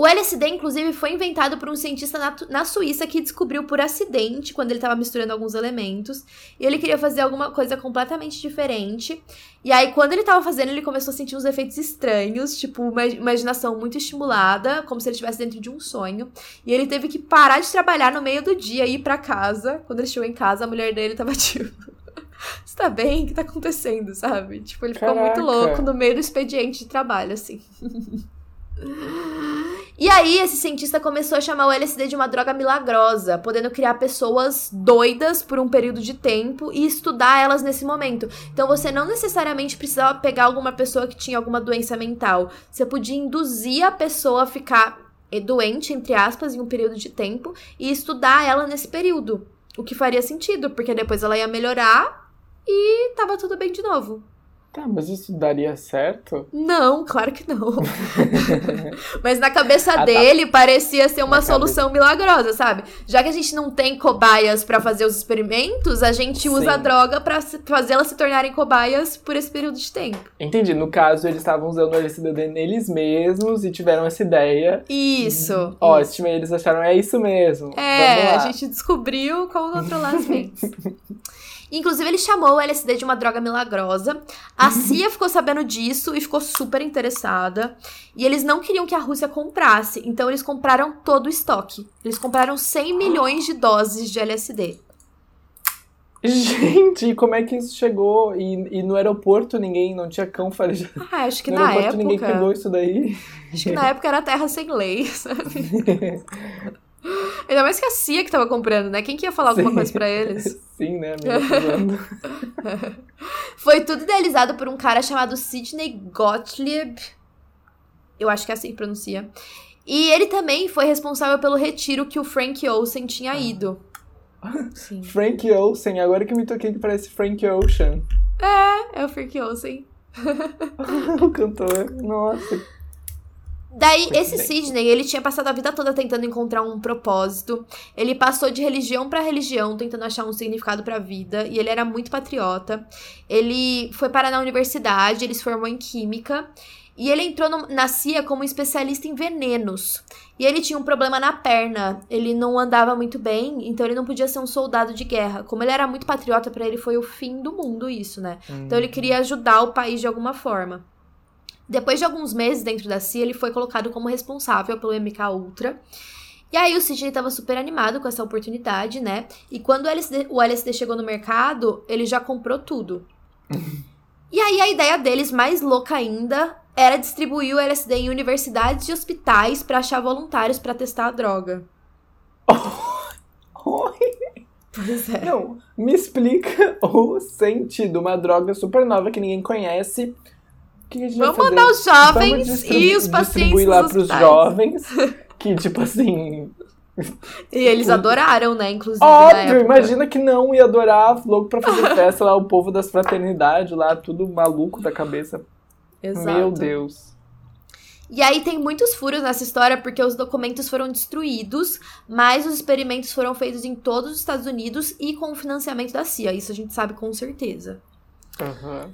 O LSD, inclusive, foi inventado por um cientista na, na Suíça que descobriu por acidente quando ele estava misturando alguns elementos. E ele queria fazer alguma coisa completamente diferente. E aí, quando ele estava fazendo, ele começou a sentir uns efeitos estranhos, tipo, uma imaginação muito estimulada, como se ele estivesse dentro de um sonho. E ele teve que parar de trabalhar no meio do dia e ir pra casa. Quando ele chegou em casa, a mulher dele tava *laughs* tipo. Você tá bem? O que tá acontecendo, sabe? Tipo, ele ficou muito Caraca. louco no meio do expediente de trabalho, assim. *laughs* E aí, esse cientista começou a chamar o LSD de uma droga milagrosa, podendo criar pessoas doidas por um período de tempo e estudar elas nesse momento. Então, você não necessariamente precisava pegar alguma pessoa que tinha alguma doença mental. Você podia induzir a pessoa a ficar doente, entre aspas, em um período de tempo e estudar ela nesse período. O que faria sentido, porque depois ela ia melhorar e tava tudo bem de novo. Tá, mas isso daria certo? Não, claro que não. *laughs* Mas na cabeça Ah, tá. dele parecia ser uma Na solução milagrosa, sabe? Já que a gente não tem cobaias pra fazer os experimentos, a gente usa a Sim. droga pra se- fazê-las se tornarem cobaias por esse período de tempo. Entendi. No caso, eles estavam usando o LSD neles mesmos e tiveram essa ideia. Isso. isso. Ótimo, e eles acharam, é isso mesmo. É, a gente descobriu como controlar as mentes. *laughs* Inclusive, ele chamou o LSD de uma droga milagrosa. A *laughs* CIA ficou sabendo disso e ficou super interessada. E eles não queriam que a Rússia comprasse, então eles compraram todo o estoque. Eles compraram 100 *gasps* milhões de doses de LSD. Gente, e como é que isso chegou? E, e no aeroporto ninguém, não tinha cão farejado. Ah, acho que No na aeroporto ninguém época. pegou isso daí. Acho que na época era terra sem lei, sabe? *laughs* Ainda mais que a CIA que tava comprando, né? Quem que ia falar alguma Sim. coisa pra eles? *laughs* Sim, né. *laughs* Foi tudo idealizado por um cara chamado Sidney Gottlieb. Eu acho que é assim que pronuncia. E ele também foi responsável pelo retiro que o Frank Ocean tinha ido. *laughs* Sim. Frank Ocean, agora que eu me toquei que parece Frank Ocean. É o Frank Ocean. o cantor. Nossa. Daí, esse. Sidney, ele tinha passado a vida toda tentando encontrar um propósito. Ele passou de religião pra religião, tentando achar um significado pra vida. E ele era muito patriota. Ele foi parar na universidade, ele se formou em química. E ele entrou no- na CIA como especialista em venenos. E ele tinha um problema na perna. Ele não andava muito bem, então ele não podia ser um soldado de guerra. Como ele era muito patriota, pra ele foi o fim do mundo isso, né? Então ele queria ajudar o país de alguma forma. Depois de alguns meses dentro da CIA, ele foi colocado como responsável pelo MK Ultra. E aí o Sidney tava super animado com essa oportunidade, né? E quando o LSD, o LSD chegou no mercado, ele já comprou tudo. *laughs* e aí a ideia deles, mais louca ainda, era distribuir o LSD em universidades e hospitais para achar voluntários para testar a droga. *laughs* Oi. Pois é. Não, me explica *laughs* o sentido. Uma droga super nova que ninguém conhece. Que a gente Vamos mandar os jovens e os pacientes lá pros hospitais. jovens. *laughs* Que, tipo assim. E eles adoraram, né? Inclusive. Óbvio, imagina que não ia adorar louco pra fazer *laughs* festa lá, o povo das fraternidades lá, tudo maluco da cabeça. Exato. Meu Deus. E aí tem muitos furos nessa história porque os documentos foram destruídos, mas os experimentos foram feitos em todos os Estados Unidos e com o financiamento da CIA. Isso a gente sabe com certeza. Aham.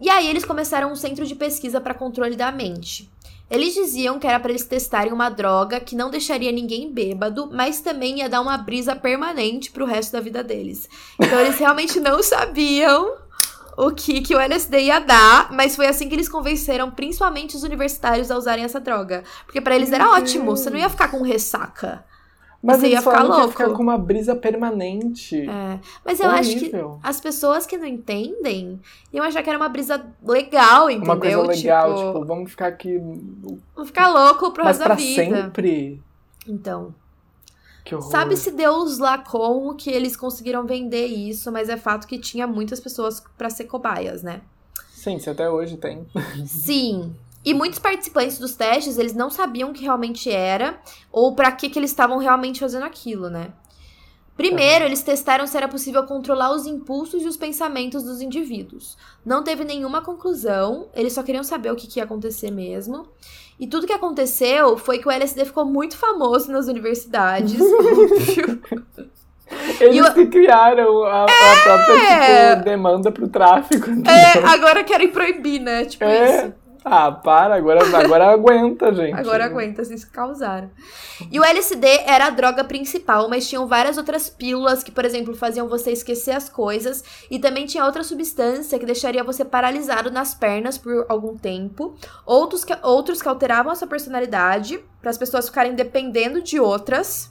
E aí eles começaram um centro de pesquisa para controle da mente. Eles diziam que era para eles testarem uma droga que não deixaria ninguém bêbado, mas também ia dar uma brisa permanente pro resto da vida deles. Então eles realmente não sabiam o que, que o LSD ia dar, mas foi assim que eles convenceram principalmente os universitários a usarem essa droga. Porque para eles era ótimo, você não ia ficar com ressaca. Mas Você ia ficar que ia louco. ficar com uma brisa permanente. É, mas eu acho que Horrível. as pessoas que não entendem iam achar que era uma brisa legal, entendeu? Uma coisa legal, tipo, vamos ficar aqui. Vão ficar louco pro Mas resto da vida. sempre. Então, horror. sabe-se Deus lá como que eles conseguiram vender isso, mas é fato que tinha muitas pessoas pra ser cobaias, né? Sim, se até hoje tem. Sim. E muitos participantes dos testes, eles não sabiam o que realmente era ou pra que que eles estavam realmente fazendo aquilo, né? Primeiro, eles testaram se era possível controlar os impulsos e os pensamentos dos indivíduos. Não teve nenhuma conclusão, eles só queriam saber o que, que ia acontecer mesmo. E tudo que aconteceu foi que o LSD ficou muito famoso nas universidades. *laughs* óbvio. Eles E o- que criaram a, a própria tipo, demanda pro tráfico. é, agora querem proibir, né? Tipo É. isso. Ah, para, agora, agora aguenta, gente. Agora aguenta, vocês causaram. E o LSD era a droga principal, mas tinham várias outras pílulas que, por exemplo, faziam você esquecer as coisas. E também tinha outra substância que deixaria você paralisado nas pernas por algum tempo. Outros que, outros que alteravam a sua personalidade, para as pessoas ficarem dependendo de outras.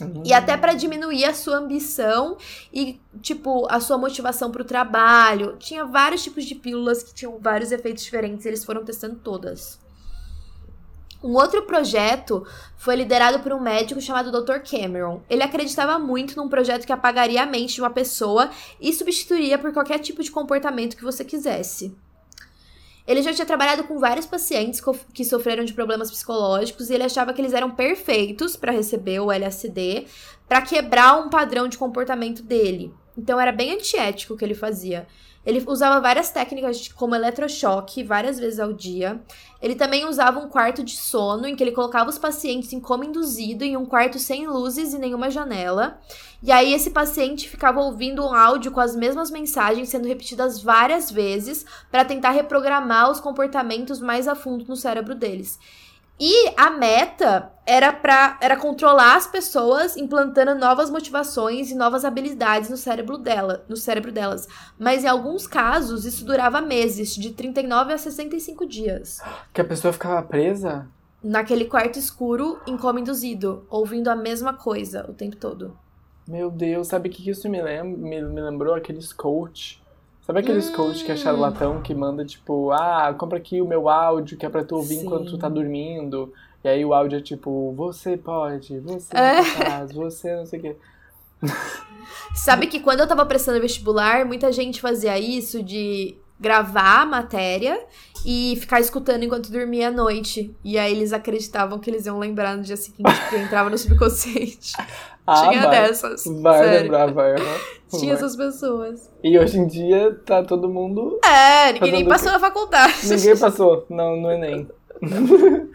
Uhum. E até pra diminuir a sua ambição e, tipo, a sua motivação pro trabalho. Tinha vários tipos de pílulas que tinham vários efeitos diferentes e eles foram testando todas. Um outro projeto foi liderado por um médico chamado Dr. Cameron. Ele acreditava muito num projeto que apagaria a mente de uma pessoa e substituiria por qualquer tipo de comportamento que você quisesse. Ele já tinha trabalhado com vários pacientes que sofreram de problemas psicológicos e ele achava que eles eram perfeitos para receber o LSD, para quebrar um padrão de comportamento dele. Então era bem antiético o que ele fazia. Ele usava várias técnicas como eletrochoque várias vezes ao dia. Ele também usava um quarto de sono em que ele colocava os pacientes em coma induzido em um quarto sem luzes e nenhuma janela. E aí esse paciente ficava ouvindo um áudio com as mesmas mensagens sendo repetidas várias vezes para tentar reprogramar os comportamentos mais a fundo no cérebro deles. E a meta era para era controlar as pessoas implantando novas motivações e novas habilidades no cérebro dela, no cérebro delas. Mas em alguns casos isso durava meses, de 39 a 65 dias, Que a pessoa ficava presa? naquele quarto escuro em coma induzido, ouvindo a mesma coisa o tempo todo. Meu Deus, sabe o que isso me, lem me, me lembrou? Aqueles coach. Sabe aqueles Hum. coach que é charlatão que manda tipo, ah, compra aqui o meu áudio que é pra tu ouvir Sim. enquanto tu tá dormindo. E aí o áudio é tipo, você pode, você É. capaz, você não sei o quê. Sabe que quando eu tava prestando vestibular, muita gente fazia isso de gravar a matéria e ficar escutando enquanto dormia à noite. E aí eles acreditavam que eles iam lembrar no dia seguinte, porque entrava no subconsciente. *laughs* Ah, Tinha vai, dessas. vai sério. lembrar, vai. aham. *laughs* Tinha Vai. essas pessoas. E hoje em dia tá todo mundo. É, ninguém nem passou na faculdade. Ninguém passou no, no Enem. *laughs*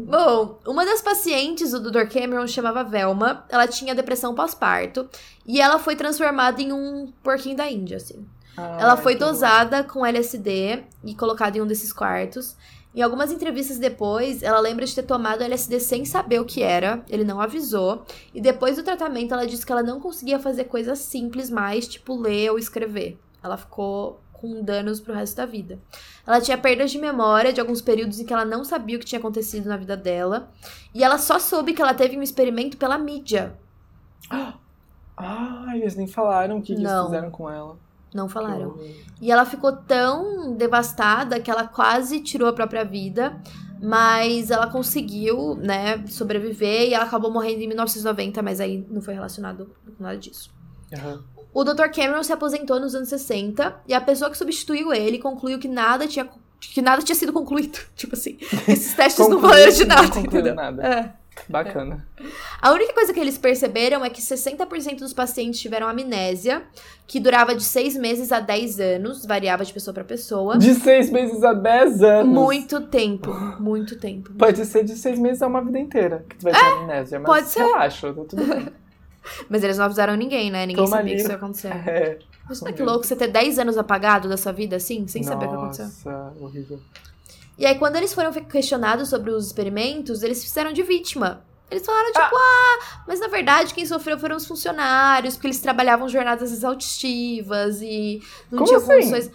Bom, uma das pacientes do Dr. Cameron chamava Velma. Ela tinha depressão pós-parto. E ela foi transformada em um porquinho da Índia, assim. Ela Ai, foi dosada com LSD e colocada em um desses quartos. Em algumas entrevistas depois, ela lembra de ter tomado LSD sem saber o que era, ele não avisou. E depois do tratamento, ela disse que ela não conseguia fazer coisas simples mais, tipo ler ou escrever. Ela ficou com danos pro resto da vida. Ela tinha perdas de memória de alguns períodos em que ela não sabia o que tinha acontecido na vida dela. E ela só soube que ela teve um experimento pela mídia. *gasps* Ah, eles nem falaram o que, que eles Não. fizeram com ela. Não falaram. E ela ficou tão devastada que ela quase tirou a própria vida. Mas ela conseguiu, né, sobreviver e ela acabou morrendo em 1990, mas aí não foi relacionado com nada disso. Aham. O Dr. Cameron se aposentou nos anos 60 e a pessoa que substituiu ele concluiu que nada tinha, que nada tinha sido concluído. *laughs* Tipo assim, esses testes não valeram de não nada, concluiu entendeu? nada. É. Bacana. A única coisa que eles perceberam é que 60% dos pacientes tiveram amnésia, que durava de 6 meses a 10 anos, variava de pessoa pra pessoa. De seis meses a dez anos. Muito tempo, muito tempo. Pode ser de seis meses a uma vida inteira que tu vai ter amnésia. Mas pode ser. relaxa, tá tudo bem. *laughs* Mas eles não avisaram ninguém, né? Ninguém Toma sabia que ali. isso ia acontecer. *laughs* É. Imagina que louco você ter 10 anos apagado da sua vida assim, sem saber o que aconteceu. Nossa, horrível. E aí, quando eles foram questionados sobre os experimentos, eles se fizeram de vítima. Eles falaram, tipo, ah, mas na verdade quem sofreu foram os funcionários, porque eles trabalhavam jornadas exaustivas e não Como tinha assim? condições.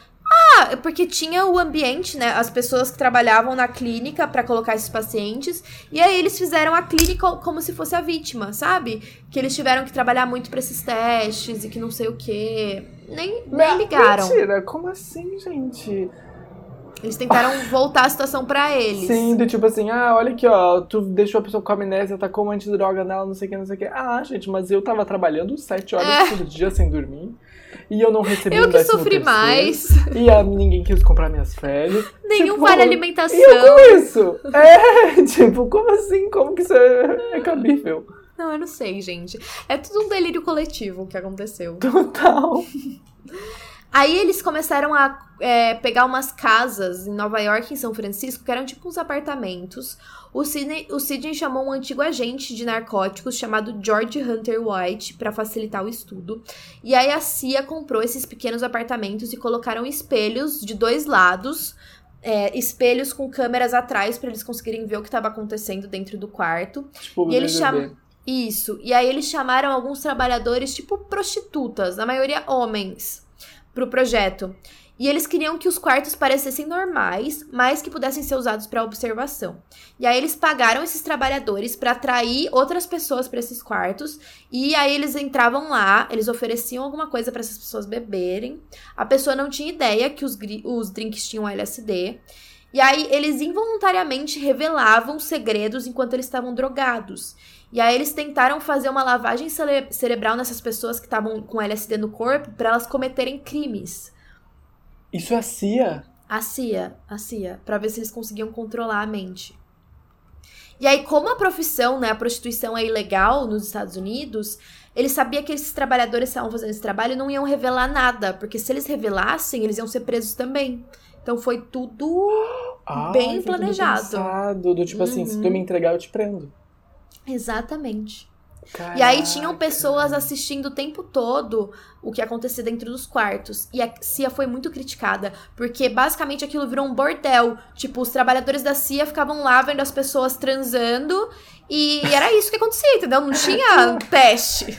Ah, porque tinha o ambiente, né? As pessoas que trabalhavam na clínica pra colocar esses pacientes. E aí eles fizeram a clínica como se fosse a vítima, sabe? Que eles tiveram que trabalhar muito pra esses testes e que não sei o quê. Nem, nem ligaram. Mentira, como assim, gente? Eles tentaram voltar a situação pra eles. Sim, do tipo assim, ah, olha aqui, ó, tu deixou a pessoa com amnésia, tacou um antidroga nela, não sei o que, não sei o que. Ah, gente, mas eu tava trabalhando sete horas É. por dia sem dormir. E eu não recebi Eu um que sofri terceiro, mais. E a, ninguém quis comprar minhas férias. *laughs* Nenhum Tipo, vale alimentação. E eu com isso? É, *laughs* tipo, como assim? Como que isso é, é cabível? Não, eu não sei, gente. É tudo um delírio coletivo o que aconteceu. Total. *laughs* Aí eles começaram a é, pegar umas casas em Nova York e em São Francisco, que eram tipo uns apartamentos. O Sidney, o Sidney chamou um antigo agente de narcóticos chamado George Hunter White para facilitar o estudo. E aí a CIA comprou esses pequenos apartamentos e colocaram espelhos de dois lados. é, espelhos com câmeras atrás para eles conseguirem ver o que estava acontecendo dentro do quarto. Tipo, E eles chamam. Isso. E aí eles chamaram alguns trabalhadores, tipo prostitutas, na maioria homens, pro projeto. E eles queriam que os quartos parecessem normais, mas que pudessem ser usados para observação. E aí eles pagaram esses trabalhadores para atrair outras pessoas para esses quartos. E aí eles entravam lá, eles ofereciam alguma coisa para essas pessoas beberem. A pessoa não tinha ideia que os, os drinks tinham LSD. E aí eles involuntariamente revelavam segredos enquanto eles estavam drogados. E aí eles tentaram fazer uma lavagem cere- cerebral nessas pessoas que estavam com LSD no corpo para elas cometerem crimes. Isso é CIA? A CIA, a CIA, pra ver se eles conseguiam controlar a mente. E aí, como a profissão, né, a prostituição é ilegal nos Estados Unidos, ele sabia que esses trabalhadores que estavam fazendo esse trabalho e não iam revelar nada, porque se eles revelassem, eles iam ser presos também. Então foi tudo *gasps* Ah, Bem foi tudo planejado. pensado, do tipo assim, se tu Uhum. me entregar, eu te prendo. Exatamente. E aí tinham Caraca. pessoas assistindo o tempo todo o que acontecia dentro dos quartos. E a CIA foi muito criticada, porque basicamente aquilo virou um bordel. Tipo, os trabalhadores da CIA ficavam lá vendo as pessoas transando e era isso que acontecia, entendeu? Não tinha *laughs* teste.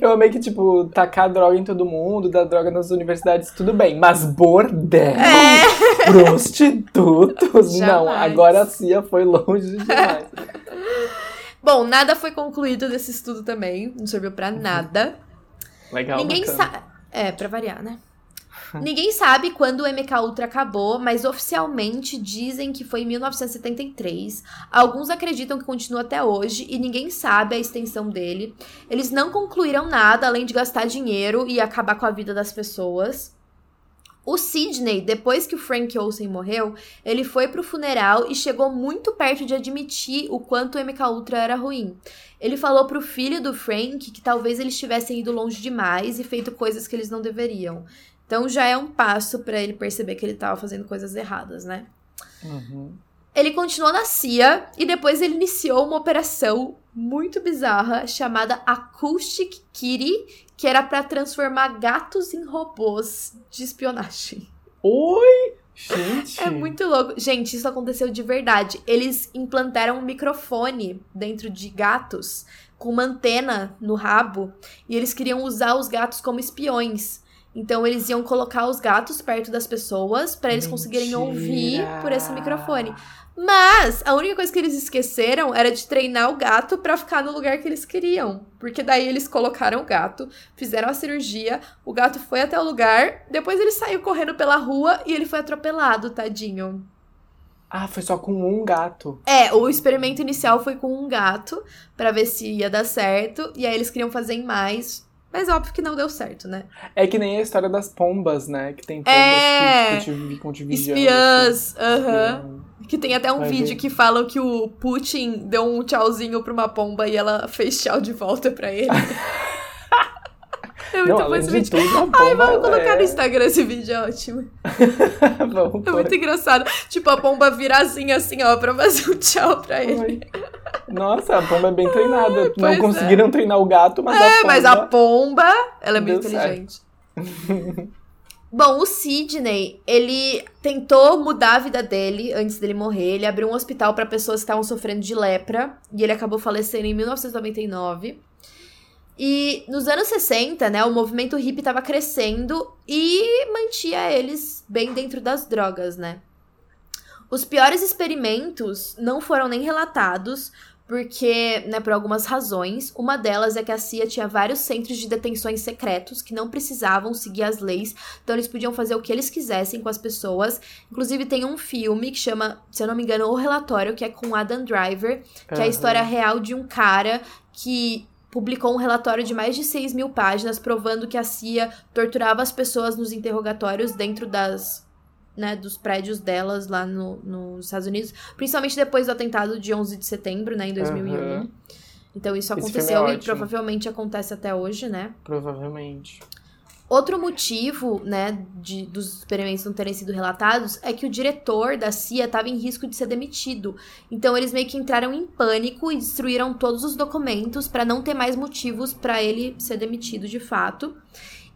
Eu amei que, tipo, tacar droga em todo mundo, dar droga nas universidades, tudo bem. Mas bordel, *laughs* prostitutos, não. Jamais. Agora a CIA foi longe demais. *laughs* Bom, nada foi concluído desse estudo também, não serviu pra nada. Legal, Ninguém sabe. É, pra variar, né? Ninguém sabe quando o MK Ultra acabou, mas oficialmente dizem que foi em 1973. Alguns acreditam que continua até hoje e ninguém sabe a extensão dele. Eles não concluíram nada além de gastar dinheiro e acabar com a vida das pessoas. O Sidney, depois que o Frank Olsen morreu, ele foi pro funeral e chegou muito perto de admitir o quanto o MK Ultra era ruim. Ele falou pro filho do Frank que talvez eles tivessem ido longe demais e feito coisas que eles não deveriam. Então já é um passo pra ele perceber que ele tava fazendo coisas erradas, né? Uhum. Ele continuou na CIA e depois ele iniciou uma operação muito bizarra chamada Acoustic Kitty, que era pra transformar gatos em robôs de espionagem. Oi! Gente! É muito louco. Gente, isso aconteceu de verdade. Eles implantaram um microfone dentro de gatos com uma antena no rabo e eles queriam usar os gatos como espiões. Então eles iam colocar os gatos perto das pessoas para eles conseguirem ouvir por esse microfone. Mas a única coisa que eles esqueceram era de treinar o gato para ficar no lugar que eles queriam. Porque daí eles colocaram o gato, fizeram a cirurgia, o gato foi até o lugar, depois ele saiu correndo pela rua e ele foi atropelado, tadinho. Ah, foi só com um gato. É, o experimento inicial foi com um gato, para ver se ia dar certo, e aí eles queriam fazer em mais, mas óbvio que não deu certo, né? É que nem a história das pombas, né? Que tem pombas É. que ficam te vigiando. Espiãs, assim, aham. espiando. Que tem até um vídeo que falam que o Putin deu um tchauzinho pra uma pomba e ela fez tchau de volta pra ele. *laughs* é muito Não, bom esse de vídeo. tudo, a pomba Ai, vamos colocar é... no Instagram esse vídeo, é ótimo. *laughs* vamos É muito engraçado. Tipo, a pomba vira assim, assim, ó, pra fazer um tchau pra ele. Oi. Nossa, a pomba é bem treinada. Não pois é. conseguiram treinar o gato, mas a É, pomba... mas a pomba, ela é muito inteligente. *laughs* Bom, o Sidney, ele tentou mudar a vida dele antes dele morrer. Ele abriu um hospital para pessoas que estavam sofrendo de lepra e ele acabou falecendo em 1999. E nos anos 60, né, o movimento hippie estava crescendo e mantinha eles bem dentro das drogas, né? Os piores experimentos não foram nem relatados, porque, né, por algumas razões. Uma delas é que a CIA tinha vários centros de detenções secretos que não precisavam seguir as leis, então eles podiam fazer o que eles quisessem com as pessoas. Inclusive, tem um filme que chama, se eu não me engano, O Relatório, que é com Adam Driver, que é a história real de um cara que publicou um relatório de mais de 6 mil páginas provando que a CIA torturava as pessoas nos interrogatórios dentro das. Né, dos prédios delas lá no, nos Estados Unidos, principalmente depois do atentado de 11 de setembro, né, em 2001. Aham. Então isso Esse aconteceu é e provavelmente acontece até hoje, né? Provavelmente. Outro motivo, né, de, dos experimentos não terem sido relatados é que o diretor da CIA estava em risco de ser demitido. Então eles meio que entraram em pânico e destruíram todos os documentos para não ter mais motivos para ele ser demitido de fato.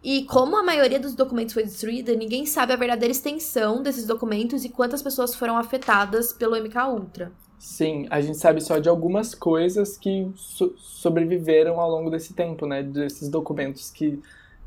E como a maioria dos documentos foi destruída, ninguém sabe a verdadeira extensão desses documentos e quantas pessoas foram afetadas pelo MK Ultra. Sim, a gente sabe só de algumas coisas que so- sobreviveram ao longo desse tempo, né? Desses documentos que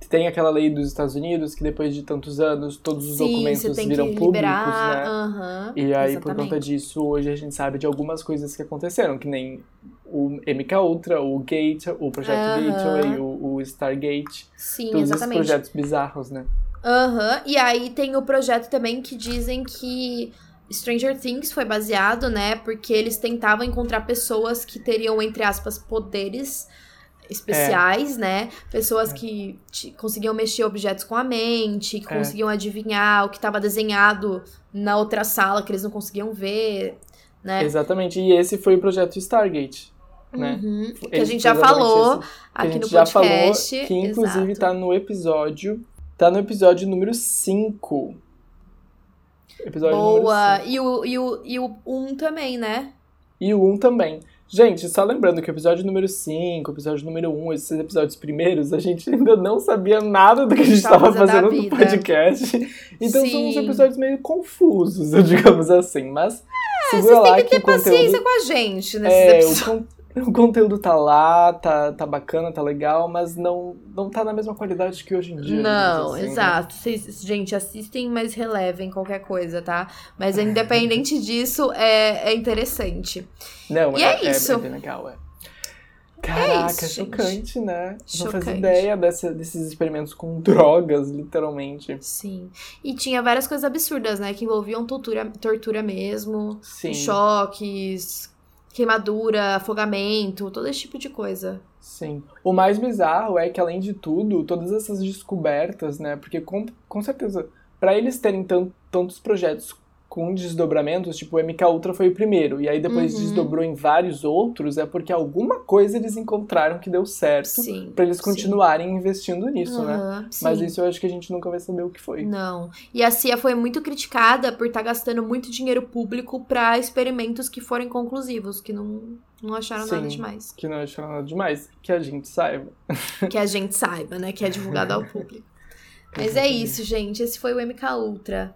tem aquela lei dos Estados Unidos que depois de tantos anos todos os Sim, documentos viram públicos, né? aham, E aí, por exatamente. conta disso, hoje a gente sabe de algumas coisas que aconteceram, que nem o MK Ultra, o Gate, o Projeto Aham. Gateway, o, o Stargate, Sim, todos exatamente. esses projetos bizarros, né? Aham, e aí tem o projeto também que dizem que Stranger Things foi baseado, né? Porque eles tentavam encontrar pessoas que teriam, entre aspas, poderes especiais, né? Pessoas que te- conseguiam mexer objetos com a mente, que É. conseguiam adivinhar o que estava desenhado na outra sala que eles não conseguiam ver, né? Exatamente, e esse foi o projeto Stargate, né? Uhum, Que a gente já falou esse. que a aqui gente no já falou, podcast. que inclusive exato. tá no episódio, tá no episódio número 5. Episódio número Boa! 5. E o, e, o, e o 1 também, né? E o 1 também. Gente, só lembrando que o episódio número 5, o episódio número 1, esses episódios primeiros, a gente ainda não sabia nada do que a gente Tava estava fazendo no podcast. Então são uns Sim. episódios meio confusos, *laughs* digamos assim. Mas segura É, Vocês lá têm que ter o conteúdo... paciência com a gente nesses É, episódios. *laughs* o conteúdo tá lá, tá, tá bacana, tá legal, mas não, não tá na mesma qualidade que hoje em dia. Não, assim, né? exato. Vocês, gente, assistem, mas relevem qualquer coisa, tá? Mas independente *laughs* disso, é, é interessante. Não, E é, é isso. É, bem legal, é. Caraca, isso, gente. chocante, né? Não fazia Chocante. ideia dessa, desses experimentos com *laughs* drogas, literalmente. Sim. E tinha várias coisas absurdas, né? Que envolviam tortura, tortura mesmo, Sim. choques, queimadura, afogamento, todo esse tipo de coisa. Sim. O mais bizarro é que, além de tudo, todas essas descobertas, né? Porque com, com certeza, para eles terem tan- tantos projetos com desdobramentos, tipo, o MK Ultra foi o primeiro, e aí depois Uhum. desdobrou em vários outros, é porque alguma coisa eles encontraram que deu certo Sim. para eles sim. continuarem investindo nisso, né? Aham, Mas sim. isso eu acho que a gente nunca vai saber o que foi. Não. E a CIA foi muito criticada por estar gastando muito dinheiro público pra experimentos que foram inconclusivos, que não, não acharam nada Sim. demais. Que não acharam nada demais, que a gente saiba. *laughs* Que a gente saiba, né? Que é divulgado ao público. *laughs* Mas é isso, gente. Esse foi o MK Ultra.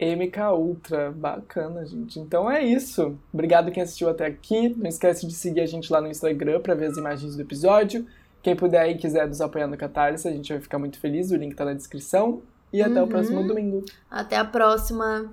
MK Ultra, bacana, gente. Então é isso. Obrigado quem assistiu até aqui. Não esquece de seguir a gente lá no Instagram para ver as imagens do episódio. Quem puder e quiser nos apoiar no Catarse, a gente vai ficar muito feliz. O link tá na descrição. E até Uhum. o próximo domingo. Até a próxima.